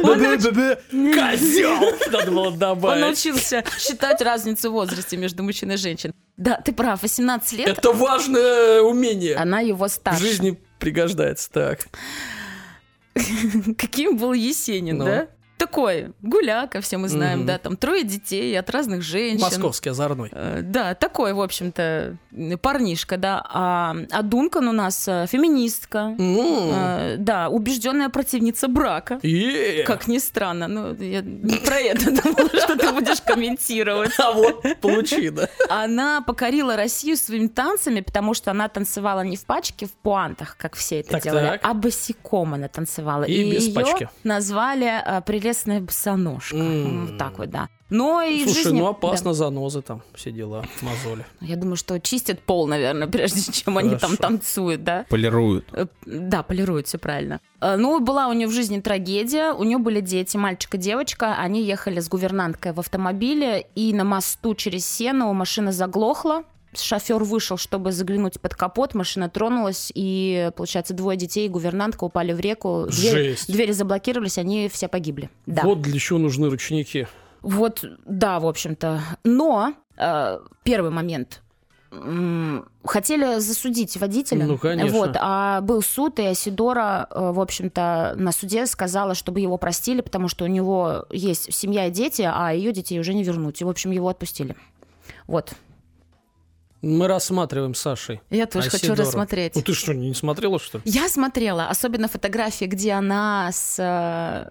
Да-да-да-да. Козел! Надо было Он добавить. научился считать разницу в возрасте между мужчиной и женщиной. Да, ты прав, 18 лет, Это важное умение. она его В старше. жизни пригождается. Так. Каким был Есенин, Ну. да? Такой, гуляка, все мы знаем, Мгм. да, там трое детей от разных женщин. Московский озорной. Э, Да, такой, в общем-то, парнишка, да. А, а Дункан у нас э, феминистка, М. э, да, убежденная противница брака. Е. Как ни странно, ну, я не про это думала, что ты будешь комментировать. А вот, получи, да. Она покорила Россию своими танцами, потому что она танцевала не в пачке, в пуантах, как все это делали, а босиком она танцевала. И без пачки. назвали прелестная босоножка. М. Вот так вот, да. Но и Слушай, жизни... ну опасно, занозы там, все дела, мозоли. Да. Я думаю, что чистят пол, наверное, прежде чем они там Хорошо. танцуют, да? Полируют. Э, Да, полируют, все правильно. Э, Ну, была у нее в жизни трагедия. У нее были дети, мальчик и девочка. Они ехали с гувернанткой в автомобиле, и на мосту через Сену машина заглохла. Шофер вышел, чтобы заглянуть под капот, машина тронулась, и, получается, двое детей и гувернантка упали в реку. Двери, Жесть. двери заблокировались, они все погибли. Да. Вот для чего нужны ручники. Вот, да, в общем-то. Но э, первый момент. Хотели засудить водителя. Ну, конечно. Вот, а был суд, и Асидора, э, в общем-то, на суде сказала, чтобы его простили, потому что у него есть семья и дети, а ее детей уже не вернуть. И, в общем, его отпустили. Вот. Мы рассматриваем с Сашей. Я тоже хочу Айседора. рассмотреть. Ну ты что, не смотрела, что ли? Я смотрела, особенно фотографии, где она с э,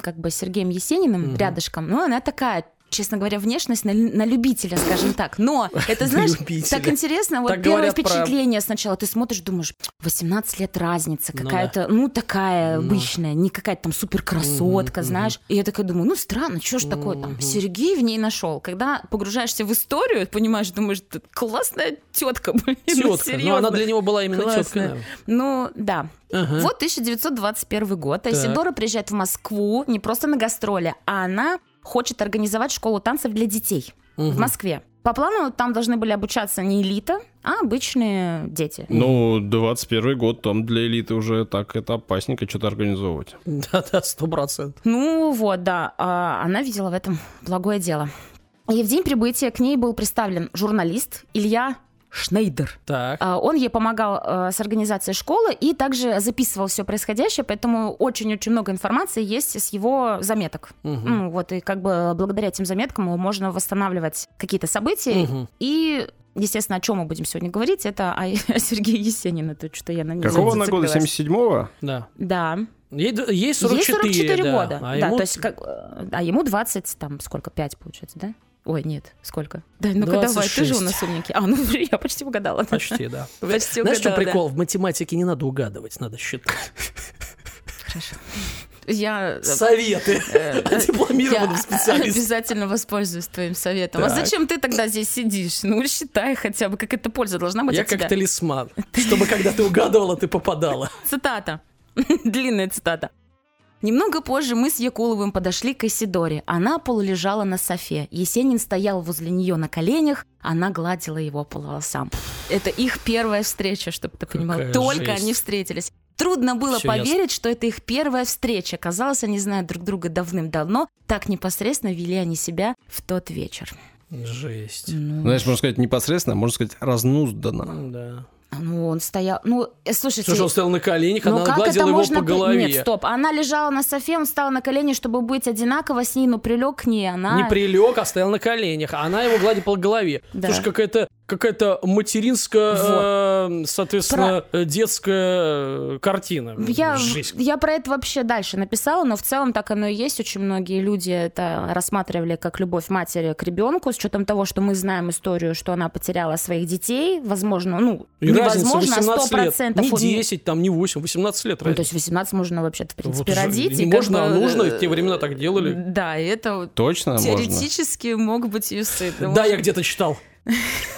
как бы Сергеем Есениным Мгм. рядышком. Ну, она такая, честно говоря, внешность на, на любителя, скажем так. Но это, знаешь, так интересно. Вот Так первое говорят про- впечатление сначала. Ты смотришь, думаешь, 18 лет разница, Ну какая-то, ну, такая Ну. обычная, не какая-то там супер красотка, Мгм, знаешь. И я такая думаю, ну, странно, что ж такое там? Сергей в ней нашел. Когда погружаешься в историю, понимаешь, думаешь, «Ты классная тетка, блин, Тетка. Ну, она серьезно». для него была именно Классная. теткой. Ну, да. Ага. Вот 1921 год. Так. Айсидора приезжает в Москву не просто на гастроли, а она хочет организовать школу танцев для детей в Мгм. Москве. По плану там должны были обучаться не элита, а обычные дети. Ну, 21 год, там для элиты уже так это опасненько что-то организовывать. Да-да, сто процентов. Ну вот, да, а она видела в этом благое дело. И в день прибытия к ней был представлен журналист Илья Шнейдер. Так. А, Он ей помогал э, с организацией школы и также записывал все происходящее, поэтому очень-очень много информации есть с его заметок. Мгм. Ну вот, и как бы благодаря этим заметкам можно восстанавливать какие-то события. Мгм. И, естественно, о чем мы будем сегодня говорить, это о, о Сергее Есенине, то, что я на него Какого она года? зацепилась. 77-го? Да. Да. Ей, ей 44, Ей 44 да. года. А да, ему то есть, как, а ему 20, там, сколько, 5 получается, да? Ой, нет, сколько? Да, ну-ка давай, ты же у 26. нас умненький. А, ну я почти угадала. Почти, да. Почти Знаешь, что угадала, да. прикол? В математике не надо угадывать, надо считать. Хорошо. Я... Советы. э, Дипломированным я специалистом. обязательно воспользуюсь твоим советом. А Так. зачем ты тогда здесь сидишь? Ну, считай хотя бы, какая-то польза должна быть Я от тебя. как талисман, чтобы когда ты угадывала, ты попадала. Цитата. Длинная цитата. Немного позже мы с Якуловым подошли к Исидоре. Она полулежала на софе. Есенин стоял возле нее на коленях, она гладила его по волосам. Это их первая встреча, чтобы ты понимал. Какая Только жесть. они встретились. Трудно было Всё поверить, что это их первая встреча. Казалось, они знают друг друга давным-давно. Так непосредственно вели они себя в тот вечер. Жесть. Ну, Знаешь, можно сказать непосредственно, можно сказать разнузданно. Да. Ну, он стоял... Ну, э, слушайте... Слушай, он стоял на коленях, Ну она как гладила это его можно... по голове. Нет, стоп. Она лежала на софе, он встал на колени, чтобы быть одинаково с ней, но прилег к ней. Она... Не прилег, а стоял на коленях, а она его гладит по голове. Да. Слушай, какая-то какая-то материнская, э, соответственно, э, детская э, картина. Я, Жесть. я про это вообще дальше написала, но в целом так оно и есть. Очень многие люди это рассматривали как любовь матери к ребенку, с учетом того, что мы знаем историю, что она потеряла своих детей. Возможно, ну, И разница невозможно, а 18 лет. 100%. Не Он- 10, там, не 8, 18 лет. Ну, то разница. есть 18 можно вообще-то, в принципе, Вот родить. не можно, а бы, нужно, э, в те времена так делали. Да, и это Точно можно? теоретически мог быть и сын. Да, я где-то читал.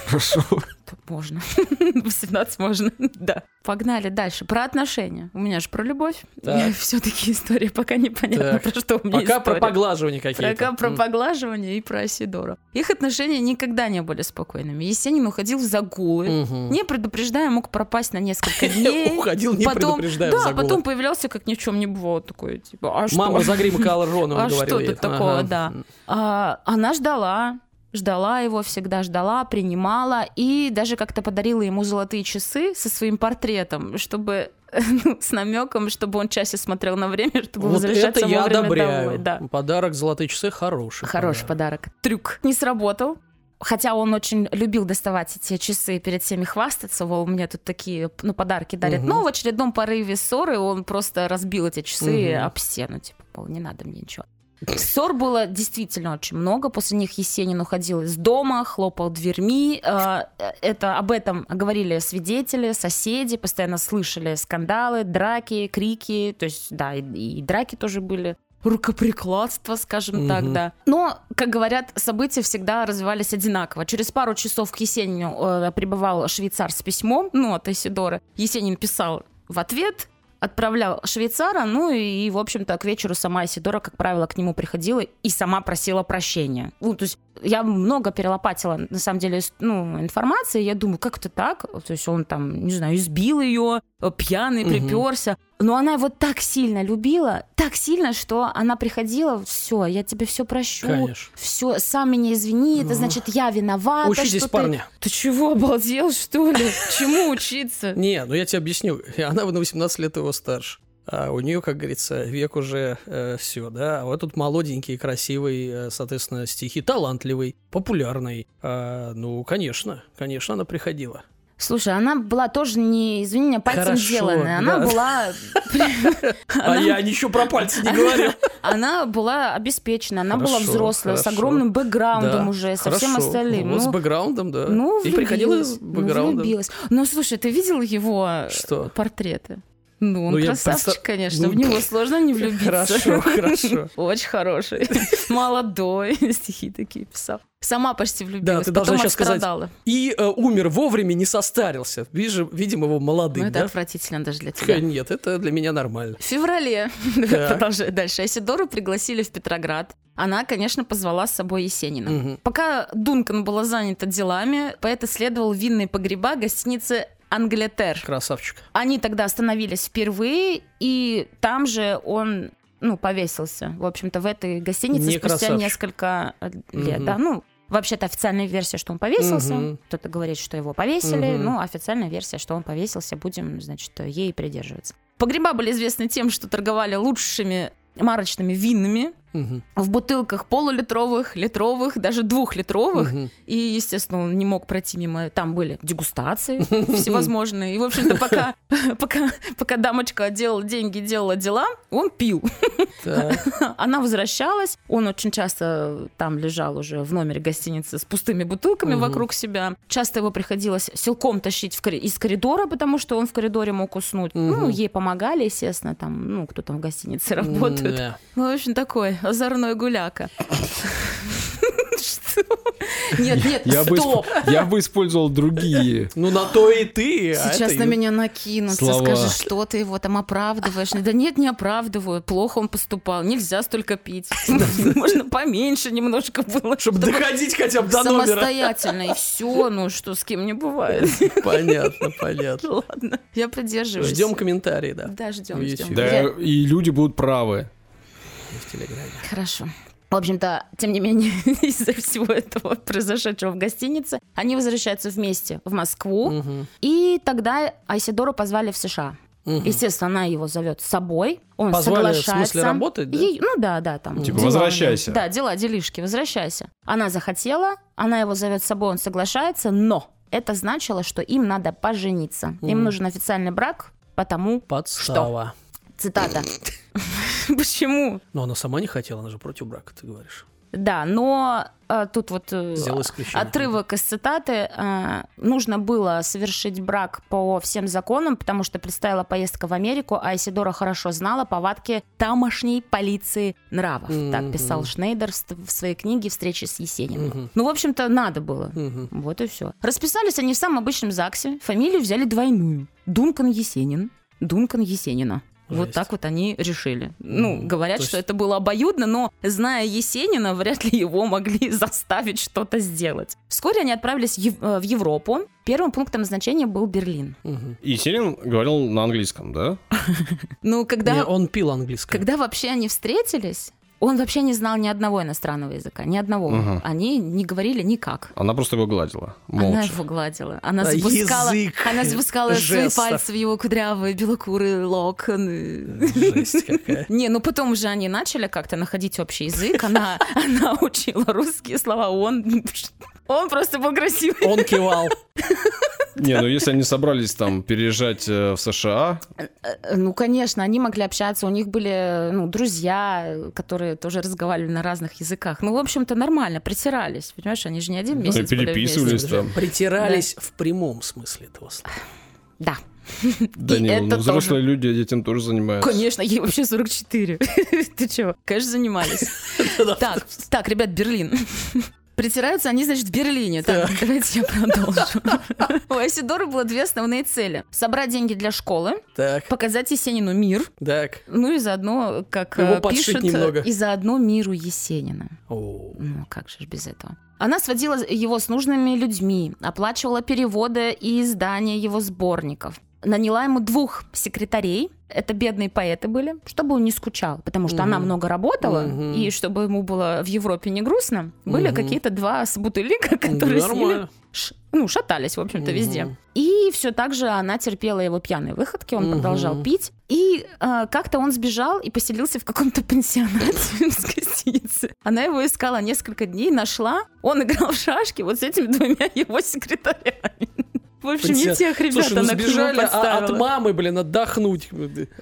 Хорошо. Можно. 18 можно, да. Погнали дальше. Про отношения. У меня же про любовь. Так. Все-таки история пока непонятно, Так. про что у меня Пока про история. поглаживание какие-то. Пока про М. поглаживание и про Асидора. Их отношения никогда не были спокойными. Есенин уходил в загулы. Мгм. Не предупреждая, мог пропасть на несколько дней. Уходил, не потом, предупреждая Да, потом появлялся, как ни в чем не бывало. Такой, типа, а что? Мама за грим Калрона, А что тут такого, да. А, она ждала, ждала его, всегда ждала, принимала и даже как-то подарила ему золотые часы со своим портретом, чтобы ну, с намеком, чтобы он чаще смотрел на время, чтобы Вот возвращаться это я вовремя одобряю. домой. Да. Подарок «Золотые часы» хороший. Хороший подарок. Трюк не сработал. Хотя он очень любил доставать эти часы и перед всеми хвастаться, вот мне тут такие ну, подарки дарят. Мгм. Но в очередном порыве ссоры он просто разбил эти часы Мгм. об стену. Типа, мол, не надо мне ничего. Ссор было действительно очень много. После них Есенин уходил из дома, хлопал дверьми. Э, Это, об этом говорили свидетели, соседи, постоянно слышали скандалы, драки, крики. То есть, да, и, и драки тоже были. рукоприкладства, скажем так, Мгм. да. Но, как говорят, события всегда развивались одинаково. Через пару часов к Есенину э, прибывал швейцар с письмом, ну, от Исидоры. Есенин писал в ответ, отправлял швейцара, ну и, в общем-то, к вечеру сама Исидора, как правило, к нему приходила и сама просила прощения. Ну, то есть я много перелопатила, на самом деле, ну, информации, я думаю, как это так? То есть он там, не знаю, избил ее, э, пьяный, приперся. Но она его так сильно любила, так сильно, что она приходила, все, я тебе все прощу, Конечно. все, сам меня извини, это Ну. значит, я виновата. Учитесь, что ты- парни. Ты чего, обалдел, что ли? Чему учиться? Не, ну я тебе объясню. Она на 18 лет его старше. А у нее, как говорится, век уже все, да. А вот тут молоденький, красивый, э, соответственно, стихи, талантливый, популярный. А, ну, конечно, конечно, она приходила. Слушай, она была тоже не, извини меня, пальцем Хорошо, сделанная. Она да. была... А я ничего про пальцы не говорил. Она была обеспечена, она была взрослая, с огромным бэкграундом уже, со всем остальным. С Ну, бэкграундом, да. ну, И приходила с ну, бэкграундом. Ну, слушай, ты видел его портреты? Ну, он Ну, красавчик, представ- конечно, ну, в него сложно не влюбиться. Хорошо, хорошо. Очень хороший, молодой, стихи такие писал. Сама почти влюбилась, ты должна потом сейчас сказать. И э, умер вовремя, не состарился. Вижу, видим его Ну, молодым, это да? отвратительно даже для тебя. Нет, это для меня нормально. В феврале, Так. продолжай дальше, Айсидору пригласили в Петроград. Она, конечно, позвала с собой Есенина. Мгм. Пока Дункан была занята делами, поэт исследовал винные погреба гостиницы «Англетер». Красавчик. Они тогда остановились впервые, и там же он ну, повесился. В общем-то, в этой гостинице Не спустя красавчик. несколько лет. Мгм. Да, ну, вообще-то официальная версия, что он повесился. Мгм. Кто-то говорит, что его повесили. Мгм. Ну, официальная версия, что он повесился. Будем, значит, ей придерживаться. Погреба были известны тем, что торговали лучшими марочными винами Мгм. в бутылках полулитровых, литровых, даже двухлитровых. Мгм. И, естественно, он не мог пройти мимо. Там были дегустации всевозможные. И, в общем-то, пока, пока, пока дамочка делала деньги, делала дела, он пил. Она возвращалась. Он очень часто там лежал уже в номере гостиницы с пустыми бутылками Мгм. вокруг себя. Часто его приходилось силком тащить в кори- из коридора, потому что он в коридоре мог уснуть. Ну, Мгм. ей помогали, естественно, там, ну, кто там в гостинице работает. Да. Ну, в общем, такой озорной гуляка. Что? Нет, нет, Я бы, стоп! исп- я бы использовал другие. Ну, на то и ты. а Сейчас на и- меня накинутся, Слова. скажешь, что ты его там оправдываешь. Да нет, не оправдываю, плохо он поступал, нельзя столько пить. Можно поменьше немножко было. Чтобы доходить хотя бы до номера. Самостоятельно, и все, ну что, с кем не бывает. Понятно, понятно. Ладно, я придерживаюсь. Ждем комментарии, да. Да, ждем, ждем. Да, и люди будут правы. В Телеграме. Хорошо. В общем-то, тем не менее, из-за всего этого произошедшего в гостинице, они возвращаются вместе в Москву, Мгм. и тогда Айсидору позвали в США. Мгм. Естественно, она его зовет с собой. Он Позвали, в соглашается. смысле, работать, да? Ей- ну да, да, там. Типа, дела возвращайся. Да, дела, делишки, возвращайся. Она захотела, она его зовет с собой, он соглашается, но это значило, что им надо пожениться. Им Мгм. нужен официальный брак, потому, Подстава. Цитата, почему? Но она сама не хотела, она же против брака, ты говоришь. Да, но э, тут вот э, отрывок из цитаты. э, нужно было совершить брак по всем законам, потому что предстояла поездка в Америку, а Исидора хорошо знала повадки тамошней полиции нравов. Так Мгм. писал Шнейдер в своей книге «Встречи с Есениным». Мгм. Ну, в общем-то, надо было. Мгм. Вот и все. Расписались они в самом обычном ЗАГСе. Фамилию взяли двойную. Дункан Есенин. Дункан Есенина. Вот Жесть. так вот они решили. Ну, Мгм. говорят, То что есть- это было обоюдно, но, зная Есенина, вряд ли его могли заставить что-то сделать. Вскоре они отправились ев- э, в Европу. Первым пунктом назначения был Берлин. Мгм. И Селин говорил на английском, да? Ну, когда, он пил английское. когда вообще они встретились, он вообще не знал ни одного иностранного языка, ни одного. Мгм. Они не говорили никак. Она просто его гладила. Она Молча. его гладила. Она А запускала, язык она запускала свои пальцы в его кудрявые белокурые локоны. Жесть какая. Не, ну потом уже они начали как-то находить общий язык. Она, она учила русские слова. Он, он просто был красивый. Он кивал. Не, ну если они собрались там переезжать э, в США, Э, Ну, конечно, они могли общаться. У них были ну, друзья, которые тоже разговаривали на разных языках. Ну, в общем-то, нормально, притирались. Понимаешь, они же не один ну, месяц были переписывались там. Притирались в прямом смысле этого слова. Да. Да И не, ну, взрослые люди этим тоже занимаются. Конечно, ей вообще 44. Ты чего? Конечно, занимались. Так, так, ребят, Берлин. Притираются они, значит, в Берлине. Так, давайте я продолжу. У Айсидора было две основные цели. Собрать деньги для школы, Так, показать Есенину мир, так. ну и заодно, как Его э, пишут, немного. и заодно миру Есенина. О, Ну, как же ж без этого. Она сводила его с нужными людьми, оплачивала переводы и издания его сборников. Наняла ему двух секретарей, это бедные поэты были, чтобы он не скучал, потому что она Мгм. много работала, Мгм. и чтобы ему было в Европе не грустно, были Мгм. какие-то два собутыльника, которые нормально. ш- ну, шатались, в общем-то, везде. Мгм. И все так же она терпела его пьяные выходки, он Мгм. продолжал пить. И э, как-то он сбежал и поселился в каком-то пансионате с гостиницы. Она его искала несколько дней, нашла. Он играл в шашки вот с этими двумя его секретарями. В общем, не тех ребят Слушай, ну она нему сбежали а- от мамы, блин, отдохнуть.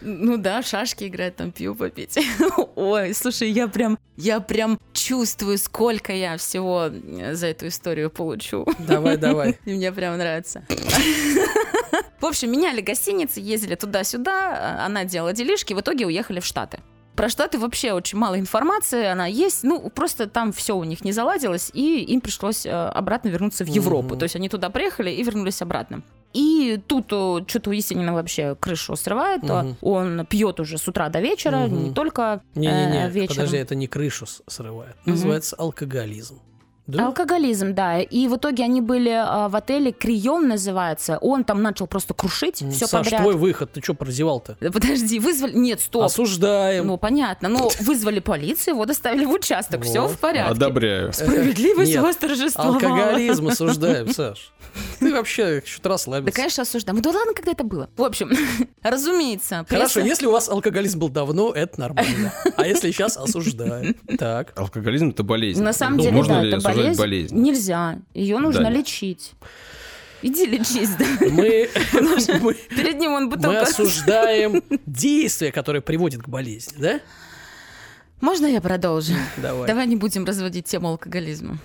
Ну да, шашки играть, там пиво попить. Ой, слушай, я прям, я прям чувствую, сколько я всего э, за эту историю получу. Давай, давай. И мне прям нравится. В общем, меняли гостиницы, ездили туда-сюда, а, она делала делишки, в итоге уехали в Штаты. Про Штаты вообще очень мало информации, она есть, ну, просто там все у них не заладилось, и им пришлось э, обратно вернуться в Европу. Мгм. То есть они туда приехали и вернулись обратно. И тут что-то у Есенина вообще крышу срывает, Мгм. он пьет уже с утра до вечера, Мгм. не только э, Не-не-не, вечером. подожди, это не крышу срывает. Мгм. Называется алкоголизм. Да? Алкоголизм, да. И в итоге они были а, в отеле Крион называется. Он там начал просто крушить М, все Саш, подряд. твой выход, ты что прозевал-то? Да Подожди, вызвали. Нет, стоп. Осуждаем. Ну, понятно. Но вызвали полицию, его доставили в участок. Все Вот. в порядке. Одобряю. Справедливость Нет, вас торжествовала. Алкоголизм осуждаем, Саш. Ты вообще что-то Да, расслабился. конечно, осуждаем. Да ладно, когда это было. В общем, разумеется. Хорошо, если у вас алкоголизм был давно, это нормально. А если сейчас осуждаем. Так. Алкоголизм это болезнь. На самом Ну, деле, да, это осуждать болезнь. болезнь? Нельзя. Ее нужно Да. лечить. Иди лечись, да. Мы, мы, Перед ним он мы бутылка. осуждаем действия, которые приводят к болезни, да? Можно я продолжу? Давай. Давай не будем разводить тему алкоголизма.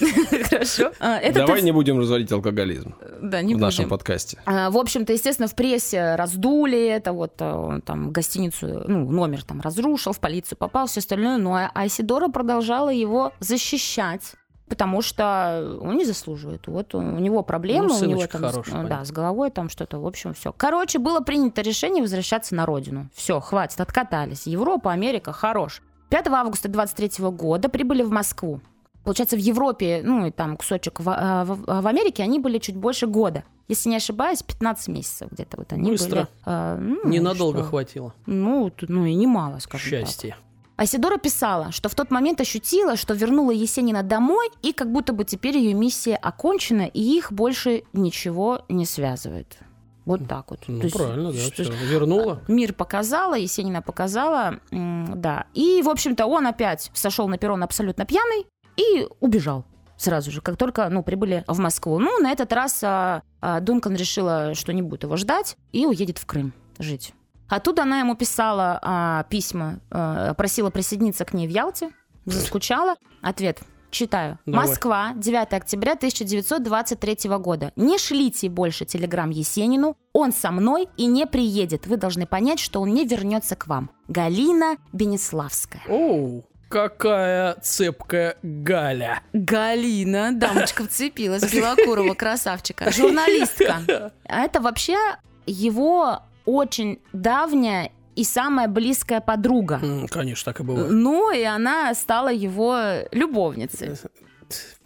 Хорошо. А, Давай не будем разводить алкоголизм Да, не в нашем подкасте. А, В общем-то, естественно, в прессе раздули это, вот э, он там гостиницу, ну, номер там разрушил, в полицию попал, все остальное, но А- Айсидора продолжала его защищать. Потому что он не заслуживает. Вот у него проблемы, Ну, у него там хороший, э, да, с головой там что-то, в общем, все. Короче, было принято решение возвращаться на родину. Все, хватит, откатались. Европа, Америка, хорош. 5 августа 23 года прибыли в Москву. Получается, в Европе, ну и там кусочек в, а, в- в Америке, они были чуть больше года. Если не ошибаюсь, 15 месяцев где-то вот они Быстро. были. А, ну, Ненадолго что? хватило. Ну, ну и немало, скажем так. Асидора писала, что в тот момент ощутила, что вернула Есенина домой, и как будто бы теперь ее миссия окончена, и их больше ничего не связывает. Вот так вот. Ну, То есть, правильно, да, что- все. Вернула. Мир показала, Есенина показала, да. И, в общем-то, он опять сошел на перрон абсолютно пьяный и убежал сразу же, как только, ну, прибыли в Москву. Ну, на этот раз а, а, Дункан решила, что не будет его ждать и уедет в Крым жить. Оттуда она ему писала а, письма, а, просила присоединиться к ней в Ялте, заскучала. Ответ. Читаю. Давай. Москва, 9 октября 1923 года. Не шлите больше телеграмм Есенину. Он со мной и не приедет. Вы должны понять, что он не вернется к вам. Галина Бенеславская. Оу, какая цепкая Галя. Галина, дамочка вцепилась, Белокурова, красавчика. Журналистка. А это вообще его очень давняя и самая близкая подруга. Конечно, так и бывает. Ну, и она стала его любовницей.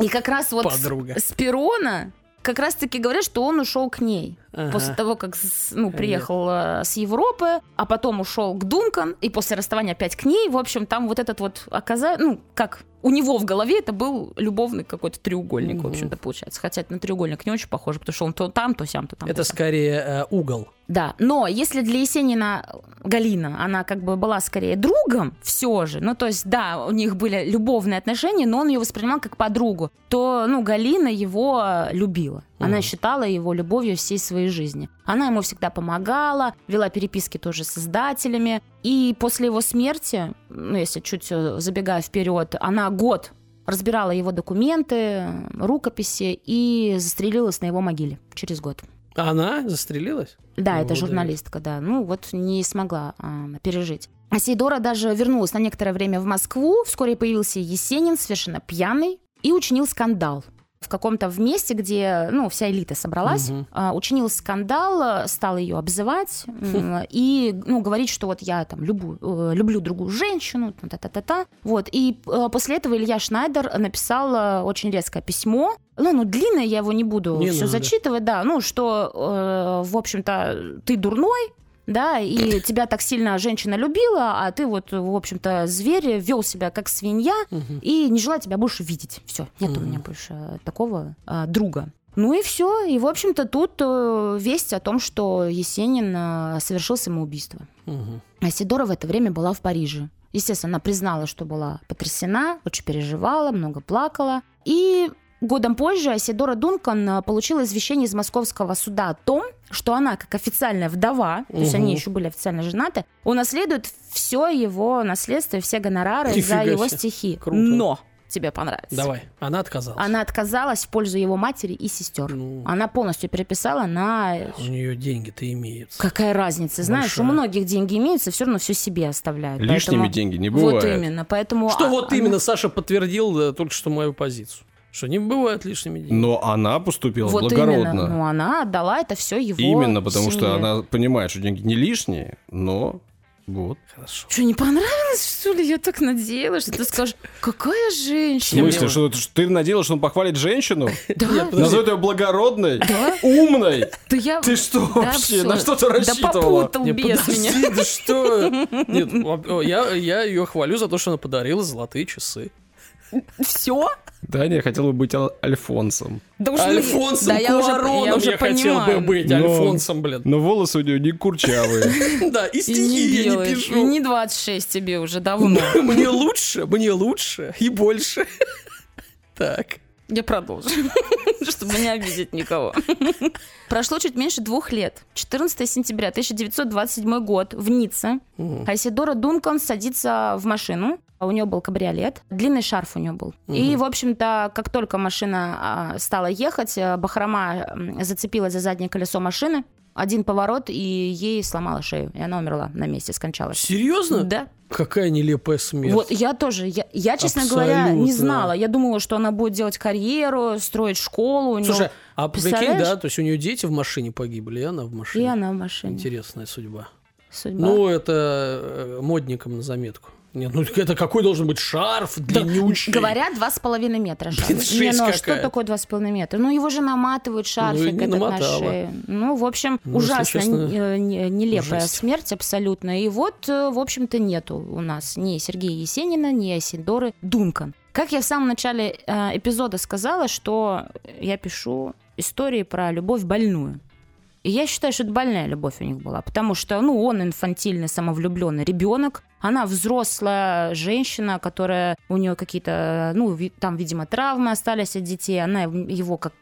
И как раз вот с- Подруга. с Перона как раз-таки говорят, что он ушел к ней. Ага. После того, как с- ну, приехал э, с Европы, а потом ушел к Дункан, и после расставания опять к ней. В общем, там вот этот вот оказа... ну, как у него в голове это был любовный какой-то треугольник, в Мгм. общем-то, получается. Хотя это на треугольник не очень похоже, потому что он то там, то сям, то там. то Это сям. скорее э, угол. Да, но если для Есенина Галина, она как бы была скорее другом все же, ну то есть да, у них были любовные отношения, но он ее воспринимал как подругу, то, ну, Галина его э, любила. Она Мгм. считала его любовью всей своей жизни. Она ему всегда помогала, вела переписки тоже с издателями. И после его смерти, ну, если чуть э, забегая вперед, она год разбирала его документы, рукописи и застрелилась на его могиле через год. Она застрелилась? Да, это Вот журналистка, да. Ну вот не смогла а, пережить. А Сейдора даже вернулась на некоторое время в Москву. Вскоре появился Есенин, совершенно пьяный, и учинил скандал. В каком-то в месте, где ну, вся элита собралась, Мгм. а, учинил скандал, э, стал ее обзывать м, и ну, говорить, что вот я там люблю, э, люблю другую женщину, та-та-та-та. Вот. И э, после этого Илья Шнайдер написал очень резкое письмо. Ну, ну, длинное, я его не буду Не все надо. зачитывать, да. Ну, что, э, в общем-то, ты дурной, да, и тебя так сильно женщина любила, а ты вот, в общем-то, зверь, вел себя как свинья, Мгм. и не желаю тебя больше видеть. Все, нет у Мгм. меня больше э, такого э, друга. Ну и все. И, в общем-то, тут э, весть о том, что Есенин совершил самоубийство. Мгм. А Сидора в это время была в Париже. Естественно, она признала, что была потрясена, очень переживала, много плакала. И годом позже Асидора Дункан э, получила извещение из московского суда о том, что она, как официальная вдова, то есть они еще были официально женаты, унаследует все его наследство и все гонорары Нифига за его себе. стихи. Круто. Но тебе понравится. Давай. Она отказалась. Она отказалась в пользу его матери и сестер. Ну, Она полностью переписала на... у нее деньги-то имеются. Какая разница? Знаешь, у многих деньги имеются, все равно все себе оставляют. Лишними Поэтому- деньги не Вот бывает. именно, поэтому... Что а- вот она- именно Саша подтвердил э, только что мою позицию. Что не бывает лишними деньгами. Но она поступила Вот благородно. именно. Ну, она отдала это все его Именно потому, что семье. она понимает, что деньги не лишние, но вот. Хорошо. Что, не понравилось, что ли? Я так надеялась, что ты скажешь, какая В женщина? смысле, что, что ты надеялась, что он похвалит женщину? Да. Назовет ее благородной? да, Умной? да я... Ты что Да вообще? На что ты Да рассчитывала? попутал Не, без меня. да что? Нет, я ее хвалю за то, что она подарила золотые часы. Все? Даня, я хотел бы быть Ал- Альфонсом. Да уж Альфонсом да, я уже, я уже я хотел бы быть. Но- Альфонсом, блин. Но волосы у нее не курчавые. Да, и стихи не я не пишу. не 26 тебе уже давно. Мне лучше, мне лучше и больше. Так. Я продолжу, чтобы не обидеть никого. Прошло чуть меньше двух лет. 14 сентября 1927 год в Ницце. Мгм. Айсидора Дункан садится в машину. А У нее был кабриолет, длинный шарф у нее был. И, в общем-то, как только машина а, стала ехать, а, Бахрома зацепилась за заднее колесо машины. Один поворот, и ей сломала шею. И она умерла на месте, скончалась. Серьезно? Да. Какая нелепая смерть. Вот я тоже, я, я, честно говоря, не Абсолютно. знала. Я думала, что она будет делать карьеру, строить школу. у неё- Слушай, а прикинь, да, то есть у нее дети в машине погибли, и она в машине. и она в машине. Интересная судьба. Судьба. Ну, это э, модникам на заметку. Нет, ну это какой должен быть шарф длиннючий? Говорят, два с половиной метра шарф. Блин, Не, ну а какая. что такое два с половиной метра? Ну, его же наматывают шарфик Ну, этот на шею. Ну, в общем, Ну, ужасно честно, э, не- нелепая жесть. смерть абсолютно. И вот, э, в общем-то, нету у нас ни Сергея Есенина, ни Асидоры Дункан. Как я в самом начале э, эпизода сказала, что я пишу истории про любовь больную. И я считаю, что это больная любовь у них была, потому что, ну, он инфантильный, самовлюбленный ребенок, она взрослая женщина, которая у нее какие-то, ну, там, видимо, травмы остались от детей, она его как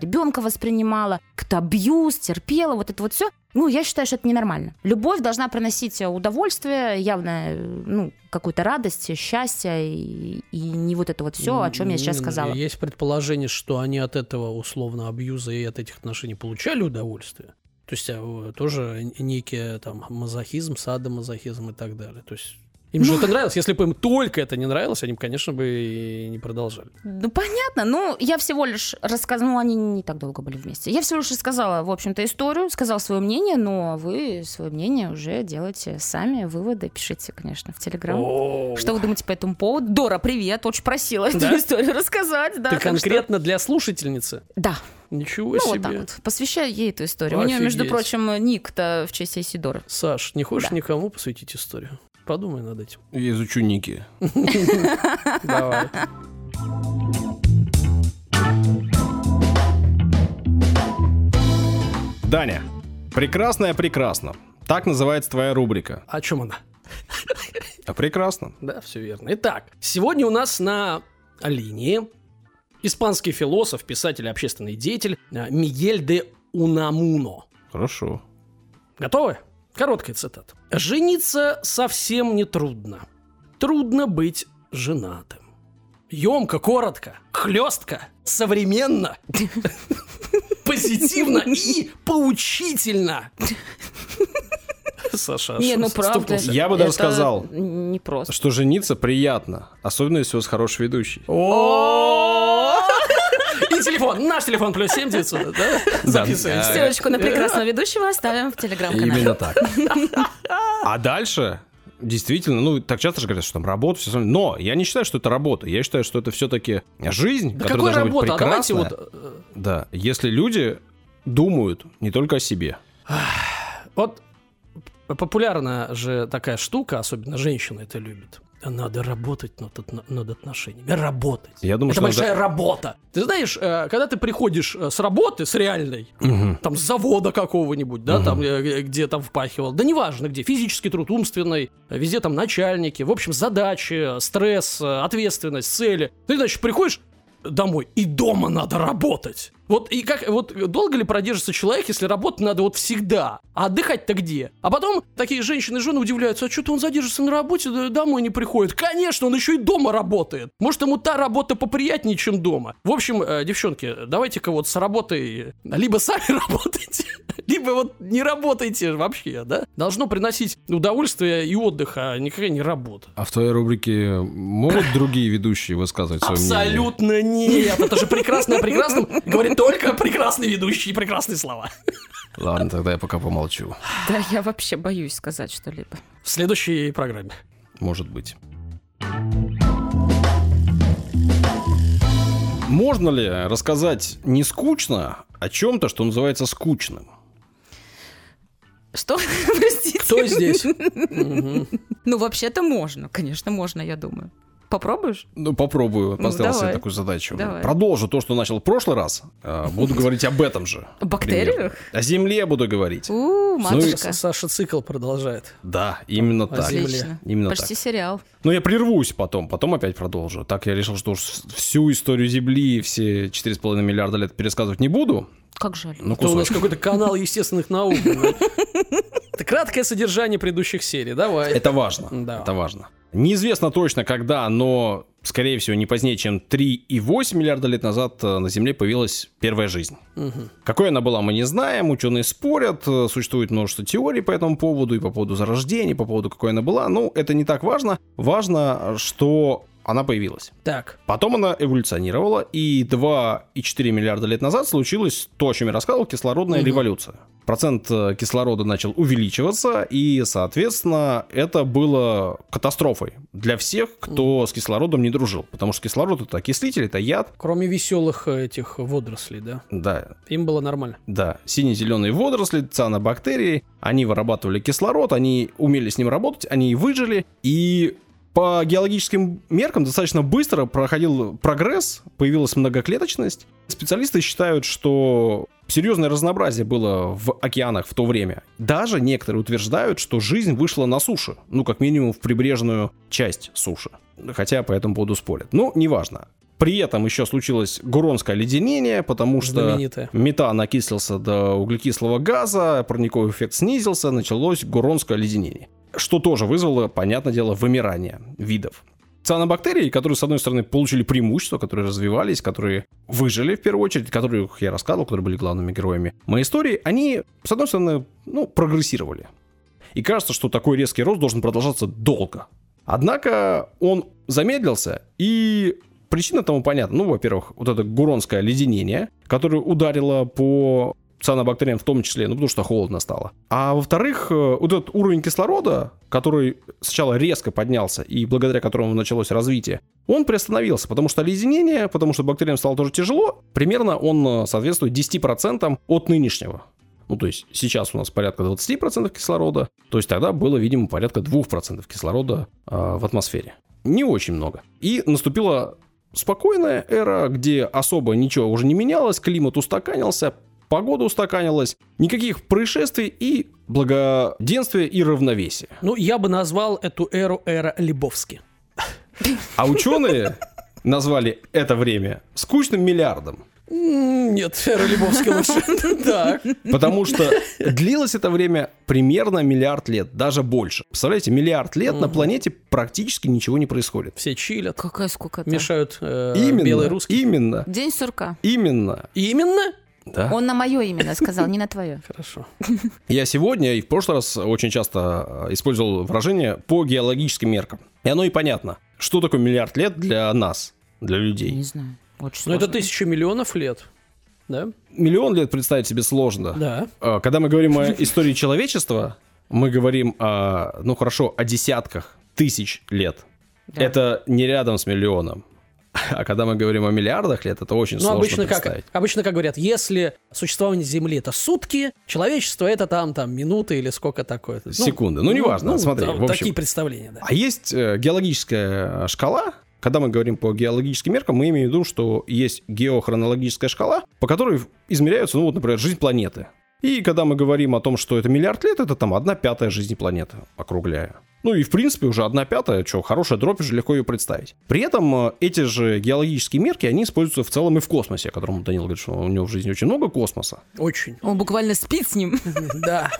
ребенка воспринимала, как-то абьюз, терпела, вот это вот все. Ну, я считаю, что это ненормально. Любовь должна приносить удовольствие, явно, э, ну, какую-то радость, счастье, и, и не вот это вот все, о чем я сейчас сказала. Есть предположение, что они от этого условно абьюза и от этих отношений получали удовольствие. То есть а, тоже некий там мазохизм, садомазохизм и так далее. То есть им же это нравилось. Если бы им только это не нравилось, они бы, конечно, бы и не продолжали. Ну, понятно. Ну, я всего лишь рассказала... Ну, они не так долго были вместе. Я всего лишь рассказала, в общем-то, историю, сказала свое мнение, но вы свое мнение уже делаете сами, выводы пишите, конечно, в Телеграм. Что вы думаете по этому поводу? Дора, привет, очень просила эту историю рассказать. Да, Ты конкретно для слушательницы? Да, Ничего ну себе. вот так вот. Посвящаю ей эту историю. У нее, между Офигеть. прочим, ник-то в честь Исидора. Саш, не хочешь Да. никому посвятить историю? Подумай над этим. Я изучу ники. Давай. Даня, прекрасная прекрасно. Так называется твоя рубрика. О чем она? А прекрасно. Да, все верно. Итак, сегодня у нас на линии испанский философ, писатель и общественный деятель а, Мигель де Унамуно. Хорошо. Готовы? Короткая цитата. «Жениться совсем не трудно. Трудно быть женатым. Емко, коротко, хлестко, современно. По позитивно и поучительно. Саша, Не, аж ну правда. Я бы даже сказал, Не просто. Что жениться приятно, особенно если у вас хороший ведущий. О! Телефон, наш телефон плюс 7 900, да? Записываемся. Ссылочку на прекрасного ведущего оставим в телеграм-канале. Именно так. А дальше, действительно, ну, так часто же говорят, что там работа, все остальное. Но я не считаю, что это работа. Я считаю, что это все-таки жизнь, Да которая какой должна работа? быть А давайте прекрасная. вот... э, Да, если люди думают не только о себе. Вот популярна же такая штука, особенно женщины это любят. Надо работать над, над отношениями. Работать. Я думаю, это что большая надо- работа. Ты знаешь, э, когда ты приходишь э, с работы, с реальной, там с завода какого-нибудь, да, там э, где там впахивал, да неважно где, физический труд, умственный, везде там начальники, в общем задачи, стресс, ответственность, цели. Ты значит приходишь домой и дома надо работать. Вот и как вот долго ли продержится человек, если работать надо вот всегда, а отдыхать-то где? А потом такие женщины и жены удивляются, а что-то он задержится на работе, да домой не приходит. Конечно, он еще и дома работает. Может, ему та работа поприятнее, чем дома. В общем, э, девчонки, давайте-ка вот с работой либо сами работайте, либо вот не работайте вообще, да? Должно приносить удовольствие и отдых, а никакая не работа. А в твоей рубрике могут другие ведущие высказывать свое мнение? Абсолютно нет. Это же прекрасно о прекрасном говорит только прекрасный ведущий и прекрасные слова. Ладно, тогда я пока помолчу. Да, я вообще боюсь сказать что-либо. В следующей программе. Может быть. Можно ли рассказать не скучно о чем-то, что называется скучным? Что? Простите. Кто здесь? Ну, вообще-то можно. Конечно, можно, я думаю. Попробуешь? Ну, попробую, поставил себе такую задачу. Давай. Продолжу то, что начал в прошлый раз. А, Буду говорить об этом же. О бактериях? О Земле буду говорить. У, Ну матушка. Саша цикл продолжает. Да, именно так. Именно Почти сериал. Но я прервусь потом, потом опять продолжу. Так я решил, что уж всю историю Земли, все 4,5 миллиарда лет пересказывать не буду. Как жаль. Ну, у нас какой-то канал естественных наук. Это краткое содержание предыдущих серий. Давай. Это важно. Да. Это важно. Неизвестно точно когда, но, скорее всего, не позднее, чем 3,8 миллиарда лет назад э, на Земле появилась первая жизнь. Мгм. Какой она была, мы не знаем, ученые спорят, э, существует множество теорий по этому поводу, и по поводу зарождения, и по поводу какой она была. Ну, это не так важно. Важно, что она появилась. Так. Потом она эволюционировала, и 2,4 миллиарда лет назад случилось то, о чем я рассказывал, кислородная Мгм. революция. Процент э, кислорода начал увеличиваться, и, соответственно, это было катастрофой для всех, кто с кислородом не дружил. Потому что кислород — это окислитель, это яд. Кроме веселых э, этих водорослей, да? Да, Им было нормально. да, сине-зеленые водоросли, цианобактерии, они вырабатывали кислород, они умели с ним работать, они выжили, и по геологическим меркам достаточно быстро проходил прогресс, появилась многоклеточность. Специалисты считают, что серьезное разнообразие было в океанах в то время. Даже некоторые утверждают, что жизнь вышла на суше, ну, как минимум, в прибрежную часть суши. Хотя по этому поводу спорят. Ну, неважно. При этом еще случилось гуронское леденение, потому что Знаменитое. метан окислился до углекислого газа, парниковый эффект снизился, началось гуронское леденение. Что тоже вызвало, понятное дело, вымирание видов. Цианобактерии, которые, с одной стороны, получили преимущество, которые развивались, которые выжили в первую очередь, которых я рассказывал, которые были главными героями моей истории, они, с одной стороны, ну, прогрессировали. И кажется, что такой резкий рост должен продолжаться долго. Однако он замедлился, и причина тому понятна. Ну, во-первых, вот это гуронское леденение, которое ударило по цианобактериям в том числе, ну, потому что холодно стало. А во-вторых, э, вот этот уровень кислорода, который сначала резко поднялся, и благодаря которому началось развитие, он приостановился, потому что леденение, потому что бактериям стало тоже тяжело, примерно он э, соответствует 10% от нынешнего. Ну, то есть сейчас у нас порядка 20% кислорода, то есть тогда было, видимо, порядка 2% кислорода э, в атмосфере. Не очень много. И наступила спокойная эра, где особо ничего уже не менялось, климат устаканился, погода устаканилась, никаких происшествий и благоденствия и равновесия. Ну, я бы назвал эту эру эра Лебовски. А ученые назвали это время скучным миллиардом. Нет, эра Лебовски лучше. Так. Потому что длилось это время примерно миллиард лет, даже больше. Представляете, миллиард лет на планете практически ничего не происходит. Все чилят, Какая скукота. мешают э, Именно, белый русский. именно, День сурка. именно. Именно? Да? Он на мое именно сказал, не на твое. Хорошо. Я сегодня и в прошлый раз очень часто э, использовал выражение по геологическим меркам. И оно и понятно. Что такое миллиард лет для нас, для людей? Не знаю. Очень Ну, это сложно. тысяча миллионов лет. Да? Миллион лет представить себе сложно. Да. Э, Когда мы говорим о истории человечества, мы говорим о, ну хорошо, о десятках тысяч лет. Да. Это не рядом с миллионом. А когда мы говорим о миллиардах лет, это очень Ну, сложно обычно представить. как, обычно как говорят, если существование Земли это сутки, человечество это там, там, минуты или сколько такое. Ну, Секунды. Ну, неважно, смотри, там в общем. Такие представления, да. А есть э, геологическая шкала. Когда мы говорим по геологическим меркам, мы имеем в виду, что есть геохронологическая шкала, по которой измеряются, ну вот, например, жизнь планеты. И когда мы говорим о том, что это миллиард лет, это там одна пятая жизни планеты, округляя. Ну и в принципе уже одна пятая, что, хорошая дробь, же легко ее представить. При этом э, эти же геологические мерки, они используются в целом и в космосе, о котором Данил говорит, что у него в жизни очень много космоса. Очень. Он буквально спит с ним. Да.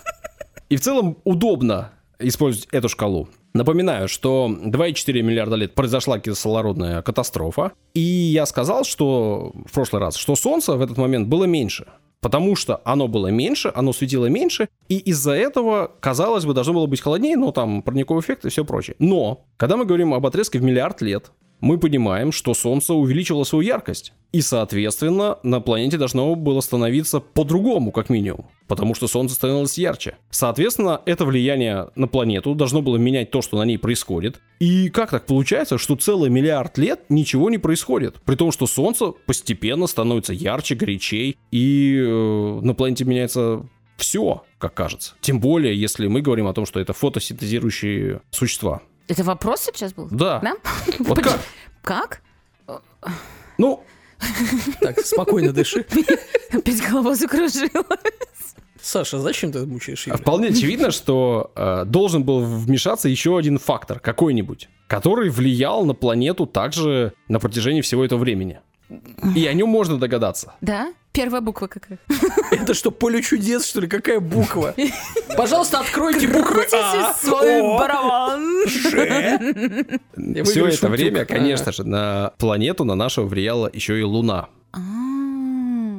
И в целом удобно использовать эту шкалу. Напоминаю, что 2,4 миллиарда лет произошла кислородная катастрофа. И я сказал, что в прошлый раз, что Солнце в этот момент было меньше. Потому что оно было меньше, оно светило меньше, и из-за этого, казалось бы, должно было быть холоднее, но там парниковый эффект и все прочее. Но, когда мы говорим об отрезке в миллиард лет, мы понимаем, что Солнце увеличило свою яркость. И, соответственно, на планете должно было становиться по-другому, как минимум. Потому что Солнце становилось ярче. Соответственно, это влияние на планету должно было менять то, что на ней происходит. И как так получается, что целый миллиард лет ничего не происходит? При том, что Солнце постепенно становится ярче, горячей, и э, на планете меняется все, как кажется. Тем более, если мы говорим о том, что это фотосинтезирующие существа. Это вопрос сейчас был? Да. Да? Вот как? Как? Ну, Так, спокойно дыши. Опять голова закружилась. Саша, зачем ты мучаешь Юлю? Вполне очевидно, что э, должен был вмешаться еще один фактор, какой-нибудь, который влиял на планету также на протяжении всего этого времени. И о нем можно догадаться. Да? Первая буква какая? Это что, поле чудес, что ли? Какая буква? Пожалуйста, откройте буквы А, свой барабан. Все это время, конечно же, на планету, на нашу влияла еще и Луна, А.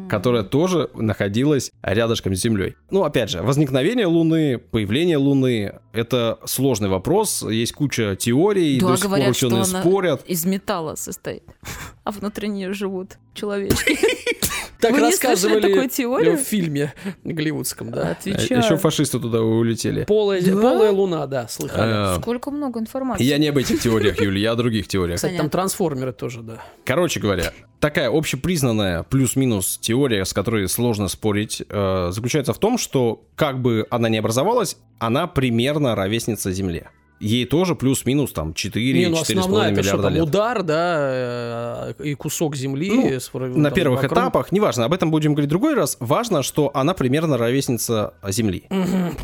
которая тоже находилась рядышком с Землей. Ну, опять же, возникновение Луны, появление Луны — это сложный вопрос, есть куча теорий, Да, до сих пор говорят, что ученые она спорят. из металла состоит, а внутри нее живут человечки. Так Вы рассказывали такую теорию? в фильме голливудском, да. Отвечаю. Еще фашисты туда улетели. Полая, Да? полая луна, да, слыхали. Э, Сколько много информации. Я не об этих теориях, Юля, я о других теориях. Кстати, там трансформеры тоже, да. Короче говоря, такая общепризнанная плюс-минус теория, с которой сложно спорить, э, заключается в том, что как бы она ни образовалась, она примерно ровесница Земле. Ей тоже плюс-минус там 4 Не, ну 4,5 основная это что миллиарда там, лет. удар, да, э, и кусок земли. Ну, На там первых вокруг. этапах, неважно, об этом будем говорить в другой раз, важно, что она примерно ровесница Земли.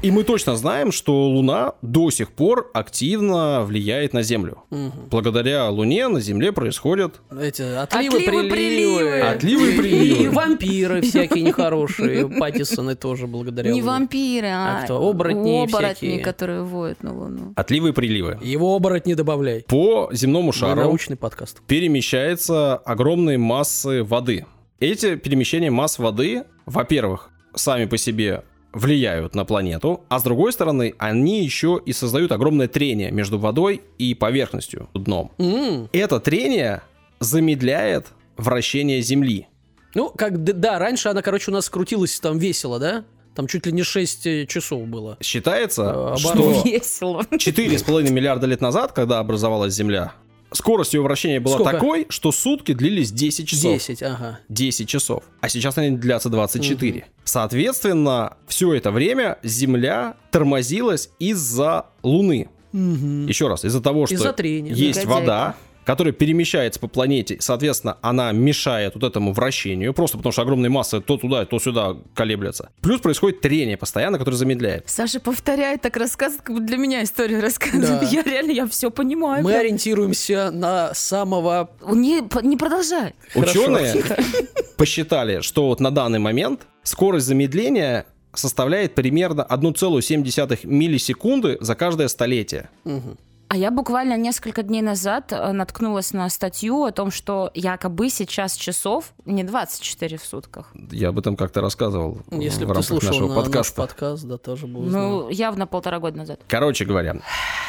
И мы точно знаем, что Луна до сих пор активно влияет на Землю. Благодаря Луне на Земле происходят Эти отливы, Отливы, приливы. приливы. отливы и И приливы. вампиры всякие нехорошие. Паттисоны тоже благодаря Не Луне. вампиры, а, А кто? Оборотни оборотни, всякие. которые воют на Луну. Отливы и приливы. Его оборот не добавляй. По земному шару научный подкаст. перемещаются огромные массы воды. Эти перемещения масс воды, во-первых, сами по себе влияют на планету, а с другой стороны, они еще и создают огромное трение между водой и поверхностью, дном. М. Это трение замедляет вращение Земли. Ну, как, да, раньше она, короче, у нас крутилась там весело, да? Там чуть ли не 6 часов было. Считается, Э, что. Весело. 4,5 миллиарда лет назад, когда образовалась Земля, скорость ее вращения была Сколько? такой, что сутки длились 10 часов. 10, ага. 10 часов. А сейчас они длятся 24. Соответственно, все это время Земля тормозилась из-за Луны. Еще раз, из-за того, что Из-за трения, есть Негодяйка. вода, которая перемещается по планете, соответственно, она мешает вот этому вращению, просто потому что огромные массы то туда, то сюда колеблятся. Плюс происходит трение постоянно, которое замедляет. Саша повторяет, так рассказывает, как будто для меня историю рассказывает. Да. Я реально, я все понимаю. Мы прям. ориентируемся на самого... Не, не продолжай. Хорошо. Ученые посчитали, что вот на данный момент скорость замедления составляет примерно 1,7 миллисекунды за каждое столетие. Мгм. А я буквально несколько дней назад э, наткнулась на статью о том, что якобы сейчас часов не 24 в сутках. Я об этом как-то рассказывал Если в рамках слушал нашего на наш подкаста. подкаст, да, тоже бы узнал. Ну, явно полтора года назад. Короче говоря,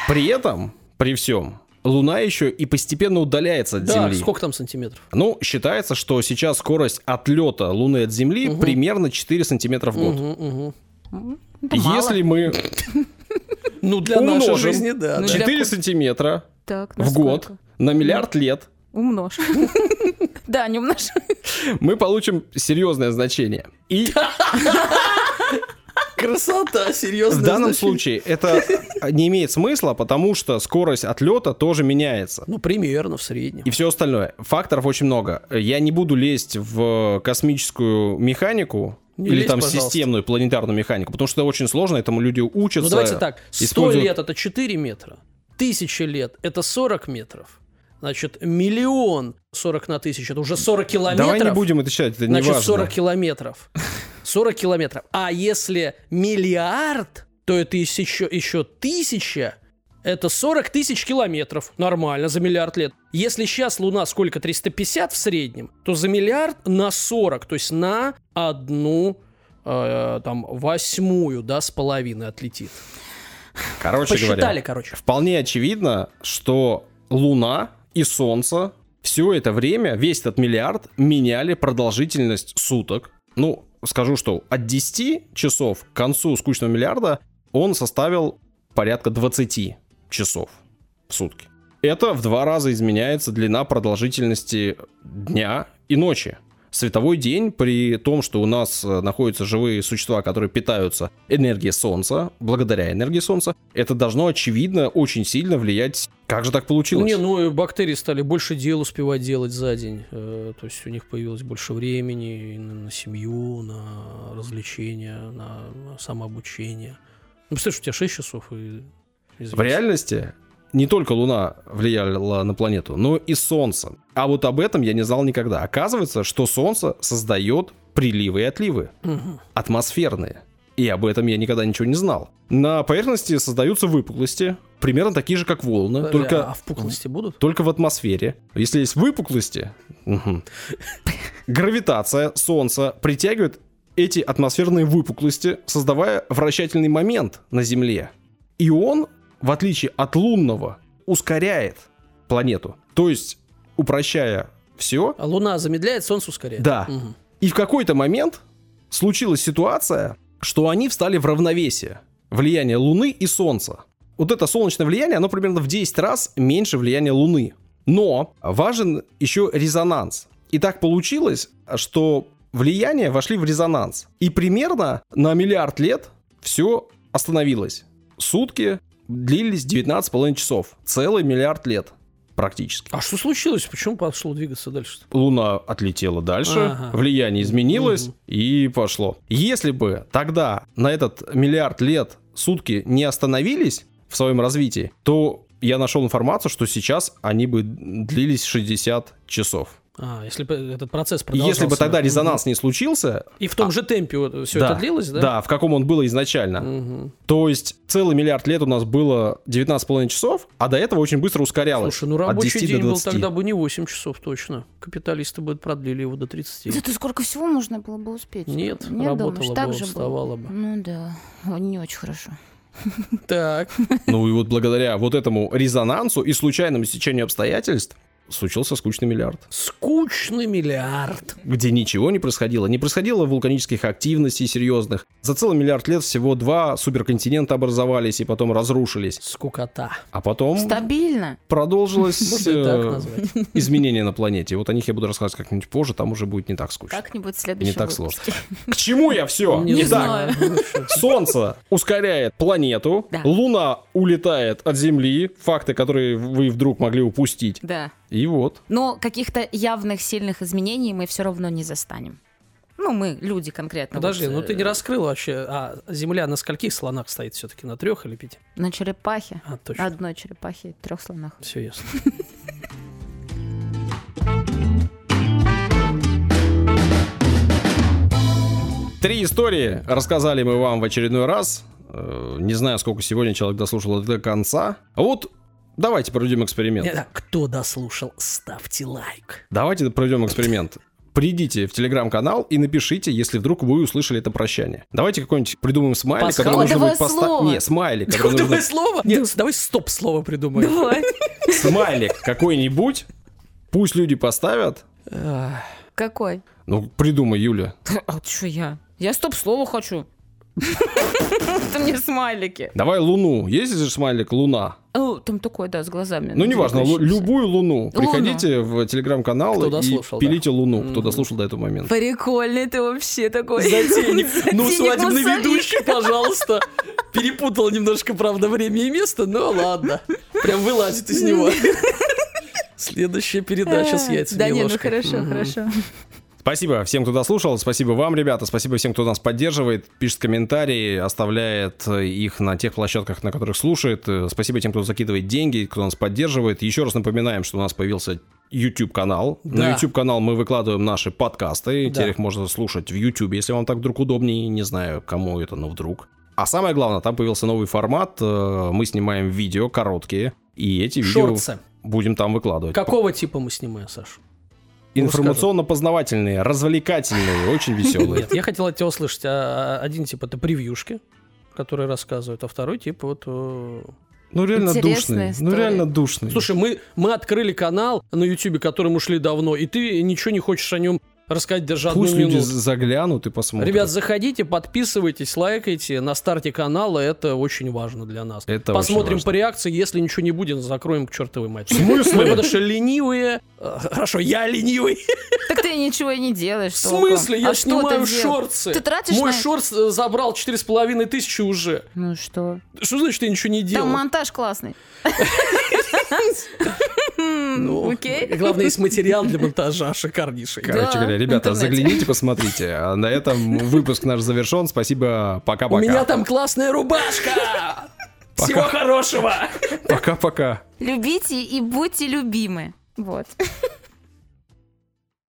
при этом, при всем, Луна еще и постепенно удаляется от да, Земли. сколько там сантиметров? Ну, считается, что сейчас скорость отлета Луны от Земли Мгм. примерно 4 сантиметра в год. Мгм, мгм. Это мало. Если мы Ну, для нашей Умножим. жизни, да. Ну, да. для 4 ку- сантиметра Так, в год на миллиард лет, Умножь. Да, не умножь. мы получим серьезное значение. И Красота, серьезно. в данном случае это не имеет смысла, потому что скорость отлета тоже меняется. Ну, примерно в среднем. И все остальное. Факторов очень много. Я не буду лезть в космическую механику Не или лезь, там пожалуйста. системную планетарную механику, потому что это очень сложно, этому люди учатся. Ну, давайте так. 100 используют- лет — это 4 метра. Тысяча лет — это 40 метров. Значит, миллион 40 на тысячу — это уже 40 километров. Давай не будем это считать, это не Значит, важно. 40 километров. 40 километров. А если миллиард, то это еще, еще тысяча. Это 40 тысяч километров. Нормально, за миллиард лет. Если сейчас Луна сколько, 350 в среднем, то за миллиард на 40, то есть на одну э, там восьмую, да, с половиной отлетит. Короче Посчитали, говоря, короче. вполне очевидно, что Луна и Солнце все это время, весь этот миллиард, меняли продолжительность суток. Ну, скажу, что от 10 часов к концу скучного миллиарда он составил порядка 20 часов в сутки. Это в два раза изменяется длина продолжительности дня и ночи. Световой день, при том, что у нас э, находятся живые существа, которые питаются энергией Солнца, благодаря энергии Солнца, это должно, очевидно, очень сильно влиять. Как же так получилось? Не, ну и бактерии стали больше дел успевать делать за день. Э, то есть у них появилось больше времени на, семью, на развлечения, на самообучение. Ну, представляешь, у тебя 6 часов и... извините. В реальности не только Луна влияла на планету, но и Солнце. А вот об этом я не знал никогда. Оказывается, что Солнце создает приливы и отливы. Мгм. атмосферные. И об этом я никогда ничего не знал. На поверхности создаются выпуклости, примерно такие же, как волны, Бля, только, А впуклости будут? только в атмосфере. Если есть выпуклости, гравитация Солнца притягивает эти атмосферные выпуклости, создавая вращательный момент на Земле. И он, в отличие от лунного, ускоряет планету. То есть, упрощая все, А Луна замедляет, Солнце ускоряет? Да. Мгм. и в какой-то момент случилась ситуация, что они встали в равновесие. Влияние Луны и Солнца. Вот это солнечное влияние, оно примерно в 10 раз меньше влияния Луны. Но важен еще резонанс. И так получилось, что влияния вошли в резонанс. И примерно на миллиард лет все остановилось. Сутки длились 19,5 часов. Целый миллиард лет практически. А что случилось? Почему пошло двигаться дальше? Луна отлетела дальше, Ага. влияние изменилось Мгм. и пошло. Если бы тогда на этот миллиард лет сутки не остановились в своем развитии, то я нашел информацию, что сейчас они бы длились 60 часов. А, если бы этот процесс И продолжался. если бы тогда резонанс не случился, И в том же темпе все да, это длилось, да? Да, в каком он был изначально. Мгм. То есть целый миллиард лет у нас было 19,5 часов, а до этого очень быстро ускорялось. Слушай, ну от рабочий 10 день до был 20. тогда бы не 8 часов точно. Капиталисты бы продлили его до 30. Зато сколько всего можно было бы успеть? Нет, Не работала думаешь, бы, так же было? уставала бы. Ну да, не очень хорошо. Так. Ну и вот благодаря вот этому резонансу и случайному стечению обстоятельств случился скучный миллиард. Скучный миллиард. где ничего не происходило. Не происходило вулканических активностей серьезных. За целый миллиард лет всего два суперконтинента образовались и потом разрушились. Скукота. А потом Стабильно. продолжилось так э, назвать. изменения на планете. Вот о них я буду рассказывать как-нибудь позже, там уже будет не так скучно. Как-нибудь в Не следующем так выпуске. сложно. К чему я все? Не что. Солнце ускоряет планету. Луна улетает от Земли, факты, которые вы вдруг могли упустить. Да. И вот. Но каких-то явных сильных изменений мы все равно не застанем. Ну, мы, люди конкретно. Подожди, вот, ну ты э, не раскрыл вообще. А Земля на скольких слонах стоит все-таки? На трех или пяти? На черепахе. А, точно. Одной черепахе, трех слонах. Все ясно. Три истории рассказали мы вам в очередной раз. Э, Не знаю, сколько сегодня человек дослушал до конца. А вот Давайте проведем эксперимент. Э, Кто дослушал, ставьте лайк. Давайте проведем эксперимент. Придите в телеграм-канал и напишите, если вдруг вы услышали это прощание. Давайте какой-нибудь придумаем смайлик, который нужно будет поставить. Не, смайлик, который Кодовое нужно... слово? Нет, давай стоп-слово придумаем. Давай. Смайлик какой-нибудь. Пусть люди поставят. Какой? Ну, придумай, Юля. А что я? Я стоп-слово хочу. Это мне смайлики. Давай Луну. Есть же смайлик Луна? О, Там такой, да, с глазами. Ну, неважно, лу- любую Луну. Приходите в телеграм-канал Кто и дослушал, да. пилите Луну, кто Мгм. дослушал до этого момента. Прикольный ты вообще такой. Затейник. Ну, свадебный ведущий, пожалуйста. Перепутал немножко, правда, время и место, но ладно. Прям вылазит из него. Следующая передача с яйцами Да и не, ну хорошо, хорошо. Спасибо всем, кто дослушал. Спасибо вам, ребята. Спасибо всем, кто нас поддерживает, пишет комментарии, оставляет э, их на тех площадках, на которых слушает. Э, Спасибо тем, кто закидывает деньги, кто нас поддерживает. Еще раз напоминаем, что у нас появился YouTube-канал. Да. На YouTube-канал мы выкладываем наши подкасты. Да. Теперь их можно слушать в YouTube, если вам так вдруг удобнее. Не знаю, кому это, но вдруг. А самое главное, там появился новый формат. Э, Мы снимаем видео короткие. И эти видео Шорцы. будем там выкладывать. Какого типа мы снимаем, Саш? Информационно-познавательные, развлекательные, очень веселые. Нет, я хотел от тебя услышать. а, Один тип это превьюшки, которые рассказывают, а второй тип вот... э, Ну реально Интересная душный. Ну реально душный. Слушай, мы, мы открыли канал на Ютубе, которым ушли давно, и ты ничего не хочешь о нем рассказать даже одну пусть люди минуту. заглянут и посмотрят. Ребят, заходите, подписывайтесь, лайкайте. На старте канала это очень важно для нас. Это Посмотрим по реакции. Если ничего не будет, закроем к чертовой матери. В смысле? Мы потому что ленивые. Э, Хорошо, я ленивый. Так ты ничего и не делаешь. В смысле? Я А снимаю ты шорты. Ты тратишь Мой шорт э, забрал четыре с половиной тысячи уже. Ну что? Что значит, я ничего не делал? Там монтаж классный. Ну, Окей. Главное, есть материал для монтажа шикарнейший. Короче Да, говоря, ребята, загляните, посмотрите. А на этом выпуск наш завершен. Спасибо. У Пока-пока. меня там классная рубашка! Всего хорошего! Пока-пока. Любите и будьте любимы. Вот.